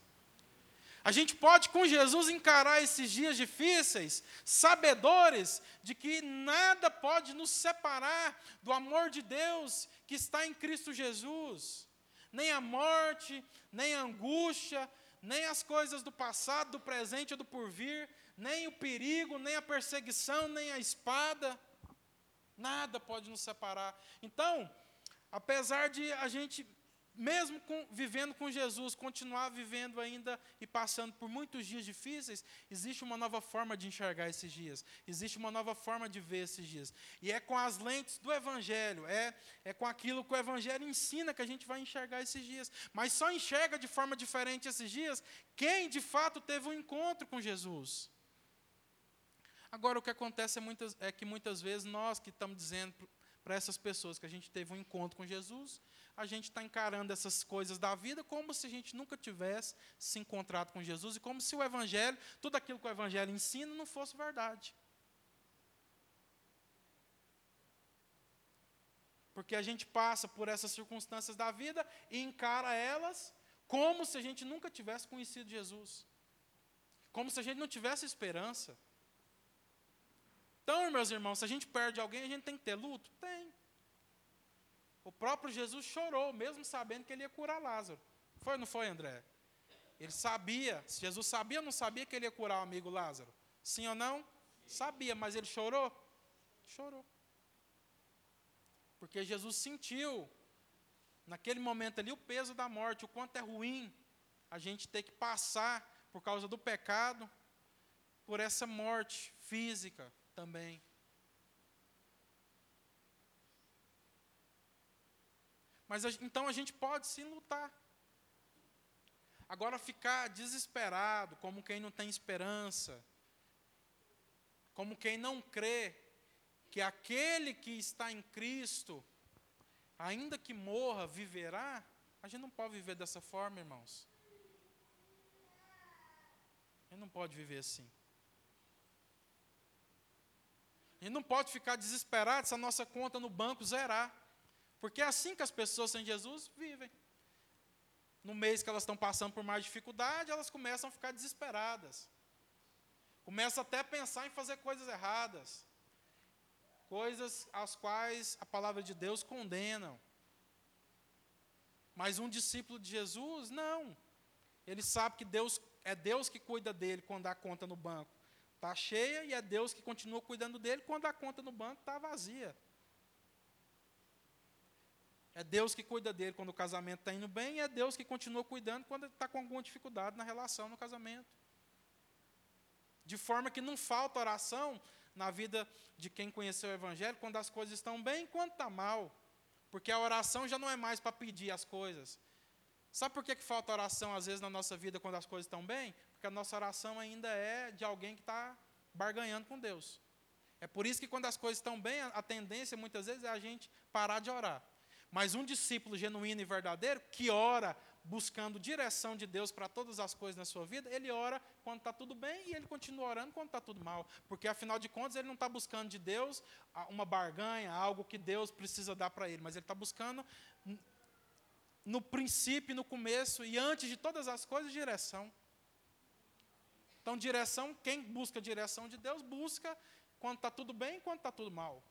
A gente pode, com Jesus, encarar esses dias difíceis, sabedores de que nada pode nos separar do amor de Deus que está em Cristo Jesus. Nem a morte, nem a angústia, nem as coisas do passado, do presente ou do porvir, nem o perigo, nem a perseguição, nem a espada. Nada pode nos separar. Então, apesar de a gente mesmo com, vivendo com Jesus, continuar vivendo ainda e passando por muitos dias difíceis, existe uma nova forma de enxergar esses dias, existe uma nova forma de ver esses dias. E é com as lentes do Evangelho, é, é com aquilo que o Evangelho ensina que a gente vai enxergar esses dias. Mas só enxerga de forma diferente esses dias quem de fato teve um encontro com Jesus. Agora, o que acontece é, muitas, é que muitas vezes nós que estamos dizendo para essas pessoas que a gente teve um encontro com Jesus, a gente está encarando essas coisas da vida como se a gente nunca tivesse se encontrado com Jesus e como se o Evangelho, tudo aquilo que o Evangelho ensina, não fosse verdade. Porque a gente passa por essas circunstâncias da vida e encara elas como se a gente nunca tivesse conhecido Jesus. Como se a gente não tivesse esperança. Então, meus irmãos, se a gente perde alguém, a gente tem que ter luto? Tem. O próprio Jesus chorou, mesmo sabendo que ele ia curar Lázaro. Foi ou não foi, André? Ele sabia, Jesus sabia ou não sabia que ele ia curar o amigo Lázaro? Sim ou não? Sabia, mas ele chorou? Chorou. Porque Jesus sentiu, naquele momento ali, o peso da morte, o quanto é ruim a gente ter que passar, por causa do pecado, por essa morte física também. Mas então a gente pode sim lutar. Agora, ficar desesperado, como quem não tem esperança, como quem não crê que aquele que está em Cristo, ainda que morra, viverá, a gente não pode viver dessa forma, irmãos. A gente não pode viver assim. A gente não pode ficar desesperado se a nossa conta no banco zerar. Porque é assim que as pessoas sem Jesus vivem. No mês que elas estão passando por mais dificuldade, elas começam a ficar desesperadas. Começam até a pensar em fazer coisas erradas. Coisas as quais a palavra de Deus condenam. Mas um discípulo de Jesus, não. Ele sabe que Deus é Deus que cuida dele quando a conta no banco está cheia e é Deus que continua cuidando dele quando a conta no banco está vazia. É Deus que cuida dele quando o casamento está indo bem, e é Deus que continua cuidando quando está com alguma dificuldade na relação, no casamento. De forma que não falta oração na vida de quem conheceu o Evangelho quando as coisas estão bem quando está mal. Porque a oração já não é mais para pedir as coisas. Sabe por que, que falta oração às vezes na nossa vida quando as coisas estão bem? Porque a nossa oração ainda é de alguém que está barganhando com Deus. É por isso que quando as coisas estão bem, a tendência muitas vezes é a gente parar de orar. Mas um discípulo genuíno e verdadeiro, que ora buscando direção de Deus para todas as coisas na sua vida, ele ora quando está tudo bem e ele continua orando quando está tudo mal. Porque, afinal de contas, ele não está buscando de Deus uma barganha, algo que Deus precisa dar para ele, mas ele está buscando, no princípio, no começo e antes de todas as coisas, direção. Então, direção, quem busca direção de Deus, busca quando está tudo bem e quando está tudo mal.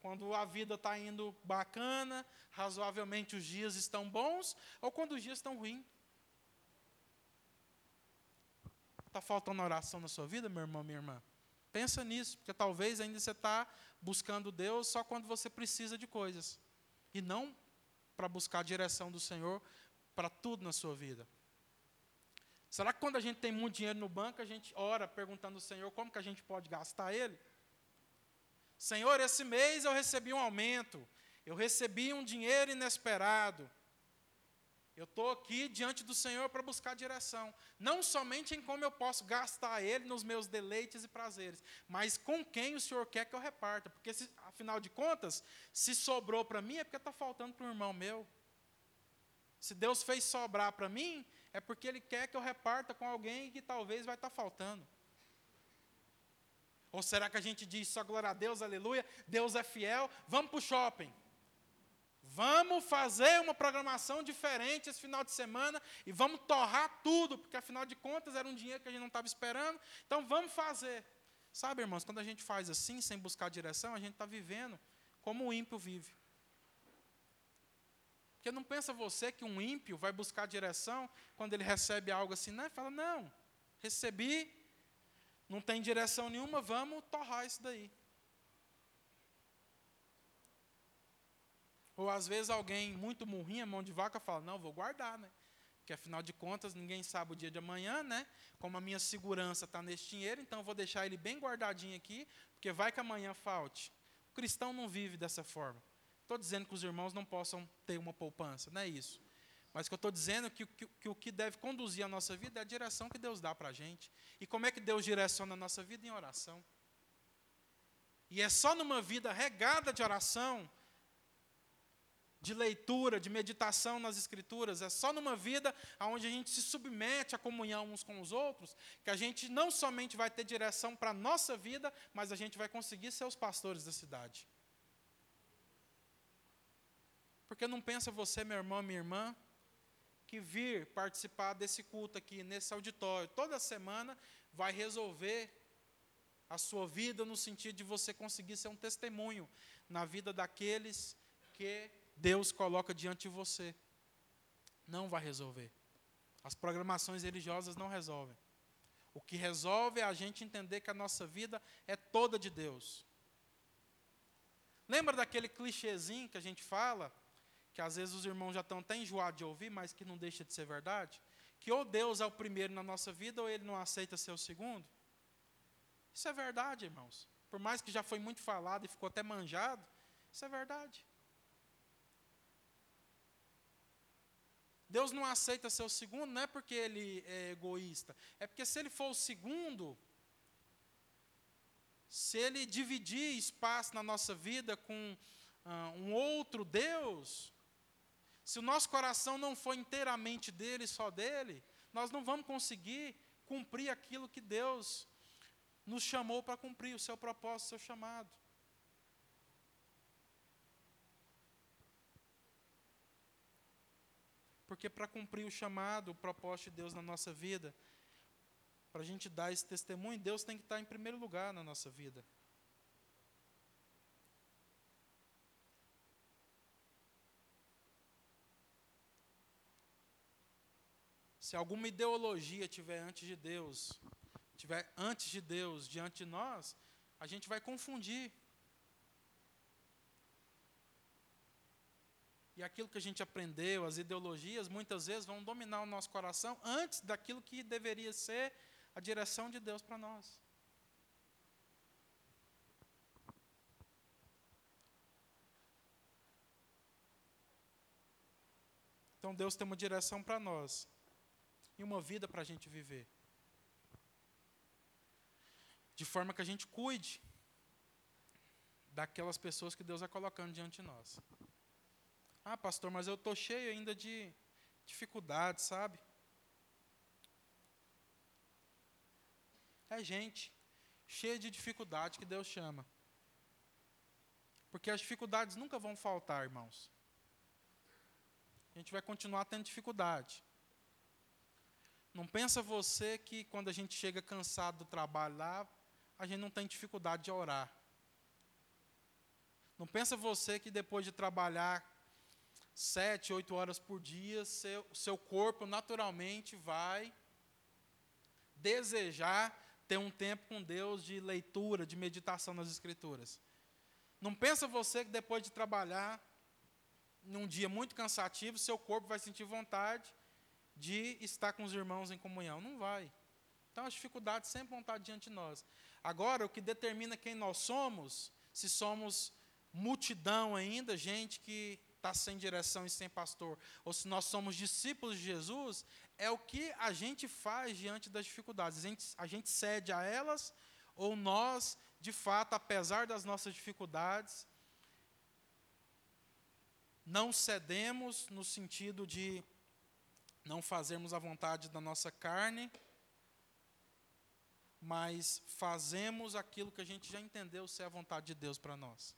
Quando a vida está indo bacana, razoavelmente os dias estão bons, ou quando os dias estão ruins. Está faltando oração na sua vida, meu irmão, minha irmã? Pensa nisso, porque talvez ainda você está buscando Deus só quando você precisa de coisas. E não para buscar a direção do Senhor para tudo na sua vida. Será que quando a gente tem muito dinheiro no banco, a gente ora perguntando ao Senhor como que a gente pode gastar ele? Senhor, esse mês eu recebi um aumento, eu recebi um dinheiro inesperado, Eu estou aqui diante do Senhor para buscar direção. Não somente em como eu posso gastar Ele nos meus deleites e prazeres, mas com quem o Senhor quer que eu reparta. Porque, se, afinal de contas, se sobrou para mim, é porque está faltando para um irmão meu. Se Deus fez sobrar para mim, é porque Ele quer que eu reparta com alguém que talvez vai estar tá faltando. Ou será que a gente diz só glória a Deus, aleluia, Deus é fiel, vamos para o shopping. Vamos fazer uma programação diferente esse final de semana e vamos torrar tudo, porque afinal de contas era um dinheiro que a gente não estava esperando, então vamos fazer. Sabe, irmãos, quando a gente faz assim, sem buscar direção, a gente está vivendo como o ímpio vive. Porque não pensa você que um ímpio vai buscar direção quando ele recebe algo assim, não, fala, não, recebi, não tem direção nenhuma, vamos torrar isso daí. Ou às vezes alguém muito murrinha, mão de vaca, fala: Não, vou guardar, né? Porque afinal de contas ninguém sabe o dia de amanhã, né? Como a minha segurança está nesse dinheiro, então vou deixar ele bem guardadinho aqui, porque vai que amanhã falte. O cristão não vive dessa forma. Estou dizendo que os irmãos não possam ter uma poupança, não é isso. Mas que eu estou dizendo é que, que, que, o que deve conduzir a nossa vida é a direção que Deus dá para a gente. E como é que Deus direciona a nossa vida? Em oração. E é só numa vida regada de oração de leitura, de meditação nas Escrituras, é só numa vida onde a gente se submete à comunhão uns com os outros, que a gente não somente vai ter direção para a nossa vida, mas a gente vai conseguir ser os pastores da cidade. Porque não pensa você, meu irmão, minha irmã, que vir participar desse culto aqui, nesse auditório, toda semana, vai resolver a sua vida no sentido de você conseguir ser um testemunho na vida daqueles que Deus coloca diante de você. Não vai resolver. As programações religiosas não resolvem. O que resolve é a gente entender que a nossa vida é toda de Deus. Lembra daquele clichêzinho que a gente fala, que às vezes os irmãos já estão até enjoados de ouvir, mas que não deixa de ser verdade? Que ou Deus é o primeiro na nossa vida, ou Ele não aceita ser o segundo? Isso é verdade, irmãos. Por mais que já foi muito falado e ficou até manjado, isso é verdade. Deus não aceita ser o segundo, não é porque ele é egoísta, é porque se ele for o segundo, se ele dividir espaço na nossa vida com uh, um outro Deus, se o nosso coração não for inteiramente dele, só dele, nós não vamos conseguir cumprir aquilo que Deus nos chamou para cumprir, o seu propósito, o seu chamado. Porque para cumprir o chamado, o propósito de Deus na nossa vida, para a gente dar esse testemunho, Deus tem que estar em primeiro lugar na nossa vida. Se alguma ideologia tiver antes de Deus, tiver antes de Deus diante de nós, a gente vai confundir. E aquilo que a gente aprendeu, as ideologias, muitas vezes vão dominar o nosso coração antes daquilo que deveria ser a direção de Deus para nós. Então Deus tem uma direção para nós e uma vida para a gente viver. De forma que a gente cuide daquelas pessoas que Deus vai colocando diante de nós. Ah, pastor, mas eu estou cheio ainda de dificuldades, sabe? É gente cheia de dificuldade que Deus chama. Porque as dificuldades nunca vão faltar, irmãos. A gente vai continuar tendo dificuldade. Não pensa você que quando a gente chega cansado do trabalho lá, a gente não tem dificuldade de orar. Não pensa você que depois de trabalhar sete, oito horas por dia, seu, seu corpo naturalmente vai desejar ter um tempo com Deus de leitura, de meditação nas Escrituras. Não pensa você que depois de trabalhar num dia muito cansativo, seu corpo vai sentir vontade de estar com os irmãos em comunhão. Não vai. Então as dificuldades sempre vão estar diante de nós. Agora, o que determina quem nós somos, se somos multidão ainda, gente que está sem direção e sem pastor, ou se nós somos discípulos de Jesus, é o que a gente faz diante das dificuldades. A gente, a gente cede a elas, ou nós, de fato, apesar das nossas dificuldades, não cedemos no sentido de não fazermos a vontade da nossa carne, mas fazemos aquilo que a gente já entendeu ser a vontade de Deus para nós.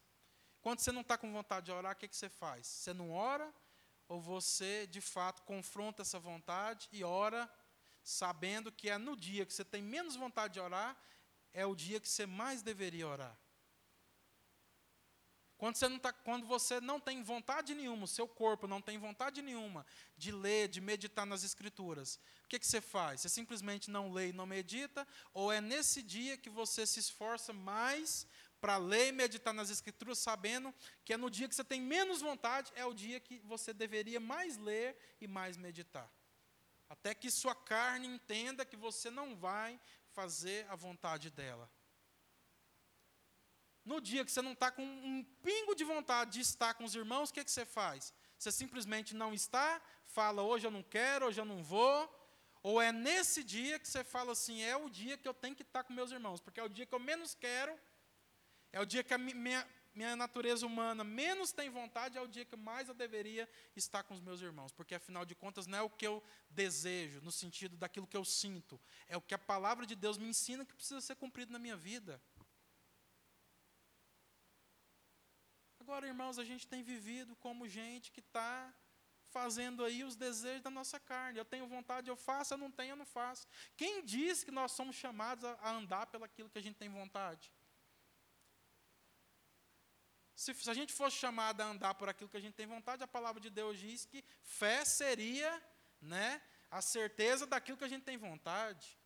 Quando você não está com vontade de orar, o que, que você faz? Você não ora, ou você, de fato, confronta essa vontade e ora, sabendo que é no dia que você tem menos vontade de orar, é o dia que você mais deveria orar. Quando você, não tá, quando você não tem vontade nenhuma, o seu corpo não tem vontade nenhuma de ler, de meditar nas Escrituras, o que, que você faz? Você simplesmente não lê e não medita? Ou é nesse dia que você se esforça mais para ler e meditar nas Escrituras, sabendo que é no dia que você tem menos vontade, é o dia que você deveria mais ler e mais meditar? Até que sua carne entenda que você não vai fazer a vontade dela. No dia que você não está com um pingo de vontade de estar com os irmãos, o que, que você faz? Você simplesmente não está, fala, hoje eu não quero, hoje eu não vou. Ou é nesse dia que você fala assim, é o dia que eu tenho que estar com meus irmãos, porque é o dia que eu menos quero, é o dia que a minha, minha natureza humana menos tem vontade, é o dia que mais eu deveria estar com os meus irmãos, porque afinal de contas não é o que eu desejo, no sentido daquilo que eu sinto, é o que a palavra de Deus me ensina que precisa ser cumprido na minha vida. Agora, irmãos, a gente tem vivido como gente que está fazendo aí os desejos da nossa carne. Eu tenho vontade, eu faço, eu não tenho, eu não faço. Quem diz que nós somos chamados a, andar pelaquilo que a gente tem vontade? Se, se, a gente fosse chamado a andar por aquilo que a gente tem vontade, a palavra de Deus diz que fé seria né, a certeza daquilo que a gente tem vontade.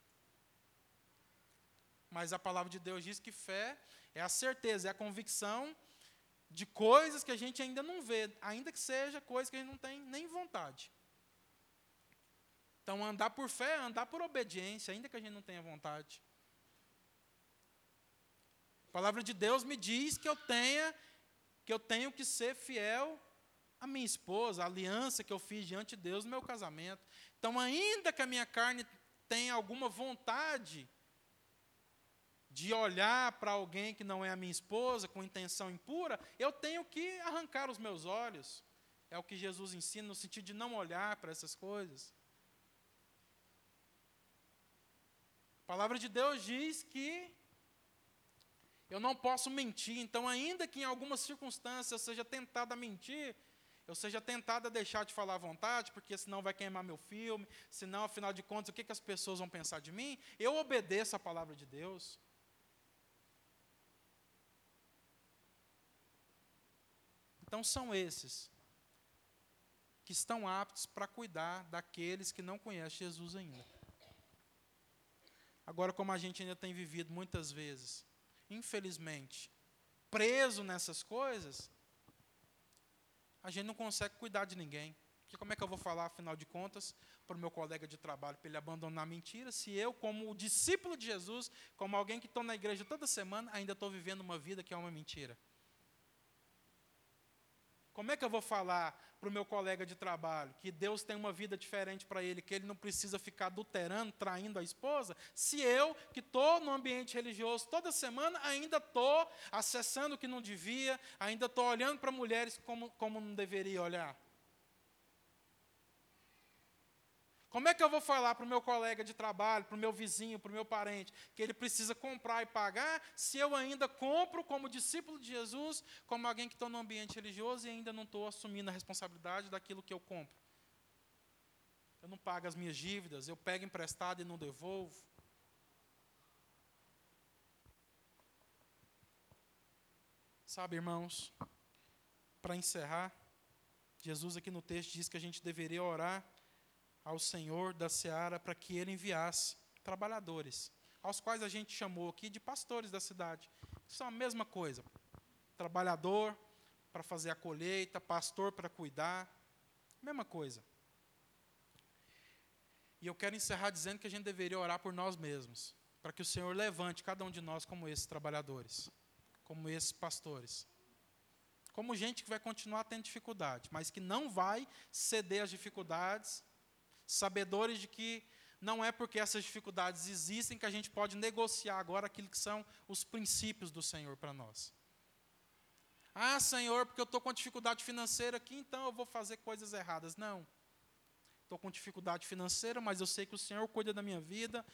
Mas a palavra de Deus diz que fé é a certeza, é a convicção de coisas que a gente ainda não vê, ainda que seja coisas que a gente não tem nem vontade. Então, andar por fé é andar por obediência, ainda que a gente não tenha vontade. A palavra de Deus me diz que eu tenha que eu tenho que ser fiel à minha esposa, à aliança que eu fiz diante de Deus no meu casamento. Então, ainda que a minha carne tenha alguma vontade de olhar para alguém que não é a minha esposa com intenção impura, eu tenho que arrancar os meus olhos. É o que Jesus ensina no sentido de não olhar para essas coisas. A palavra de Deus diz que eu não posso mentir, então, ainda que em algumas circunstâncias eu seja tentado a mentir, eu seja tentado a deixar de falar à vontade, porque senão vai queimar meu filme, senão, afinal de contas, o que, que as pessoas vão pensar de mim? Eu obedeço a palavra de Deus. Então são esses que estão aptos para cuidar daqueles que não conhecem Jesus ainda. Agora, como a gente ainda tem vivido muitas vezes, infelizmente, preso nessas coisas, a gente não consegue cuidar de ninguém. Porque como é que eu vou falar, afinal de contas, para o meu colega de trabalho para ele abandonar a mentira, se eu, como discípulo de Jesus, como alguém que estou na igreja toda semana, ainda estou vivendo uma vida que é uma mentira? Como é que eu vou falar para o meu colega de trabalho que Deus tem uma vida diferente para ele, que ele não precisa ficar adulterando, traindo a esposa, se eu, que estou no ambiente religioso toda semana, ainda estou acessando o que não devia, ainda estou olhando para mulheres como, como não deveria olhar? Como é que eu vou falar para o meu colega de trabalho, para o meu vizinho, para o meu parente, que ele precisa comprar e pagar, se eu ainda compro como discípulo de Jesus, como alguém que está no ambiente religioso e ainda não estou assumindo a responsabilidade daquilo que eu compro? Eu não pago as minhas dívidas, eu pego emprestado e não devolvo. Sabe, irmãos, para encerrar, Jesus aqui no texto diz que a gente deveria orar ao Senhor da seara para que ele enviasse trabalhadores, aos quais a gente chamou aqui de pastores da cidade. São a mesma coisa. Trabalhador para fazer a colheita, pastor para cuidar, mesma coisa. E eu quero encerrar dizendo que a gente deveria orar por nós mesmos, para que o Senhor levante cada um de nós como esses trabalhadores, como esses pastores, como gente que vai continuar tendo dificuldade, mas que não vai ceder às dificuldades, sabedores de que não é porque essas dificuldades existem que a gente pode negociar agora aquilo que são os princípios do Senhor para nós. Ah, Senhor, porque eu estou com dificuldade financeira aqui, então eu vou fazer coisas erradas. Não. Estou com dificuldade financeira, mas eu sei que o Senhor cuida da minha vida,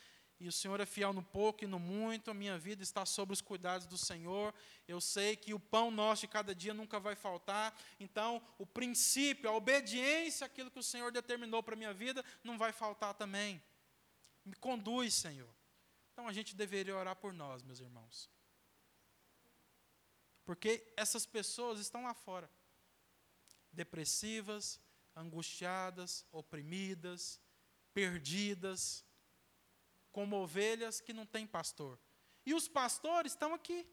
e o Senhor é fiel no pouco e no muito, a minha vida está sob os cuidados do Senhor. Eu sei que o pão nosso de cada dia nunca vai faltar. Então, o princípio, a obediência àquilo que o Senhor determinou para a minha vida, não vai faltar também. Me conduz, Senhor. Então, a gente deveria orar por nós, meus irmãos. Porque essas pessoas estão lá fora, depressivas, angustiadas, oprimidas, perdidas como ovelhas que não têm pastor. E os pastores estão aqui.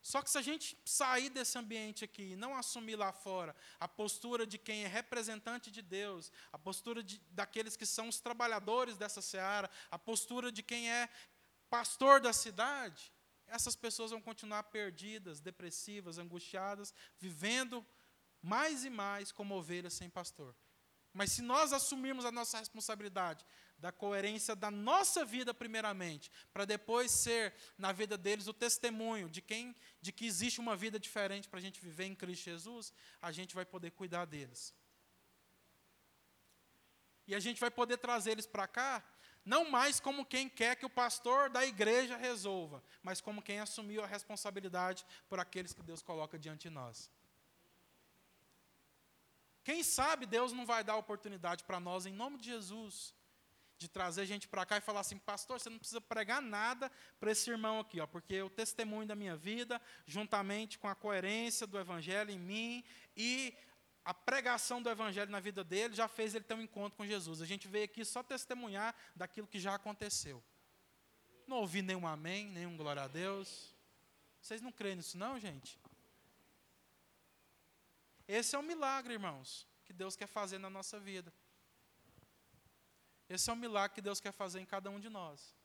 Só que se a gente sair desse ambiente aqui e não assumir lá fora a postura de quem é representante de Deus, a postura de, daqueles que são os trabalhadores dessa seara, a postura de quem é pastor da cidade, essas pessoas vão continuar perdidas, depressivas, angustiadas, vivendo mais e mais como ovelhas sem pastor. Mas se nós assumirmos a nossa responsabilidade da coerência da nossa vida primeiramente, para depois ser na vida deles o testemunho de quem de que existe uma vida diferente para a gente viver em Cristo Jesus, a gente vai poder cuidar deles. E a gente vai poder trazer eles para cá, não mais como quem quer que o pastor da igreja resolva, mas como quem assumiu a responsabilidade por aqueles que Deus coloca diante de nós. Quem sabe Deus não vai dar oportunidade para nós, em nome de Jesus, de trazer gente para cá e falar assim, pastor, você não precisa pregar nada para esse irmão aqui, ó, porque o testemunho da minha vida, juntamente com a coerência do evangelho em mim e a pregação do evangelho na vida dele, já fez ele ter um encontro com Jesus. A gente veio aqui só testemunhar daquilo que já aconteceu. Não ouvi nenhum amém, nenhum glória a Deus. Vocês não creem nisso, não, gente? Esse é o milagre, irmãos, que Deus quer fazer na nossa vida. Esse é o milagre que Deus quer fazer em cada um de nós.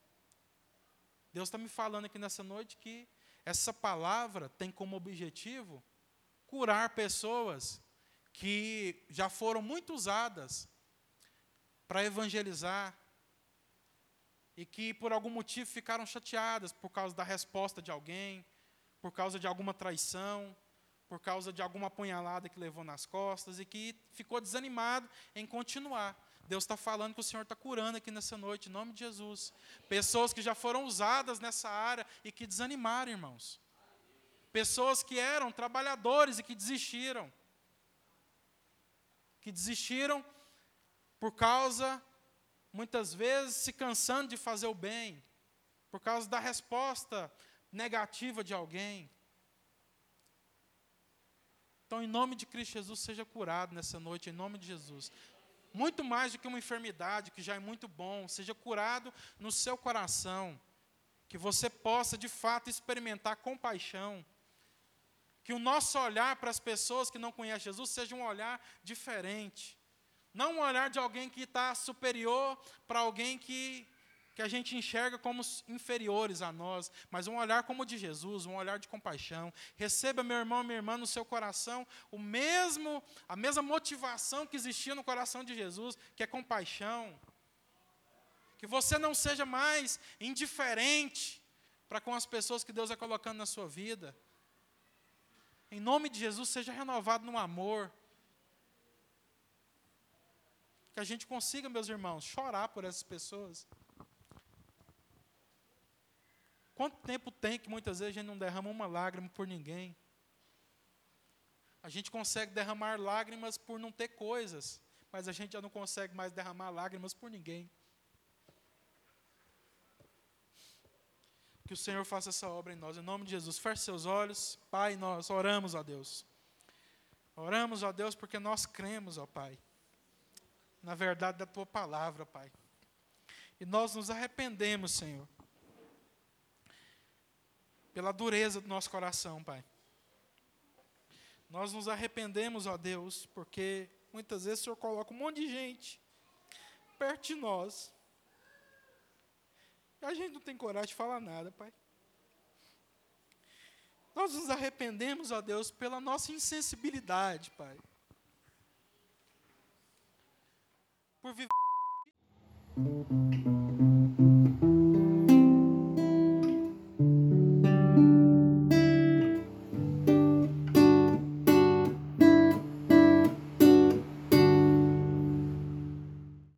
Deus está me falando aqui nessa noite que essa palavra tem como objetivo curar pessoas que já foram muito usadas para evangelizar e que por algum motivo ficaram chateadas por causa da resposta de alguém, por causa de alguma traição, por causa de alguma apunhalada que levou nas costas e que ficou desanimado em continuar. Deus está falando que o Senhor está curando aqui nessa noite, em nome de Jesus. Pessoas que já foram usadas nessa área e que desanimaram, irmãos. Pessoas que eram trabalhadores e que desistiram. Que desistiram por causa, muitas vezes, se cansando de fazer o bem, por causa da resposta negativa de alguém. Então, em nome de Cristo Jesus, seja curado nessa noite, em nome de Jesus. Muito mais do que uma enfermidade, que já é muito bom, seja curado no seu coração. Que você possa, de fato, experimentar compaixão. Que o nosso olhar para as pessoas que não conhecem Jesus seja um olhar diferente. Não um olhar de alguém que está superior para alguém que que a gente enxerga como inferiores a nós, mas um olhar como o de Jesus, um olhar de compaixão. Receba, meu irmão, minha irmã, no seu coração o mesmo, a mesma motivação que existia no coração de Jesus, que é compaixão. Que você não seja mais indiferente para com as pessoas que Deus é colocando na sua vida. Em nome de Jesus, seja renovado no amor. Que a gente consiga, meus irmãos, chorar por essas pessoas. Quanto tempo tem que muitas vezes a gente não derrama uma lágrima por ninguém? A gente consegue derramar lágrimas por não ter coisas, mas a gente já não consegue mais derramar lágrimas por ninguém. Que o Senhor faça essa obra em nós, em nome de Jesus. Feche seus olhos, Pai, nós oramos a Deus. Oramos a Deus porque nós cremos, ó Pai, na verdade da Tua palavra, Pai. E nós nos arrependemos, Senhor pela dureza do nosso coração, Pai. Nós nos arrependemos, ó Deus, porque muitas vezes o Senhor coloca um monte de gente perto de nós. E a gente não tem coragem de falar nada, Pai. Nós nos arrependemos, ó Deus, pela nossa insensibilidade, Pai. Por viver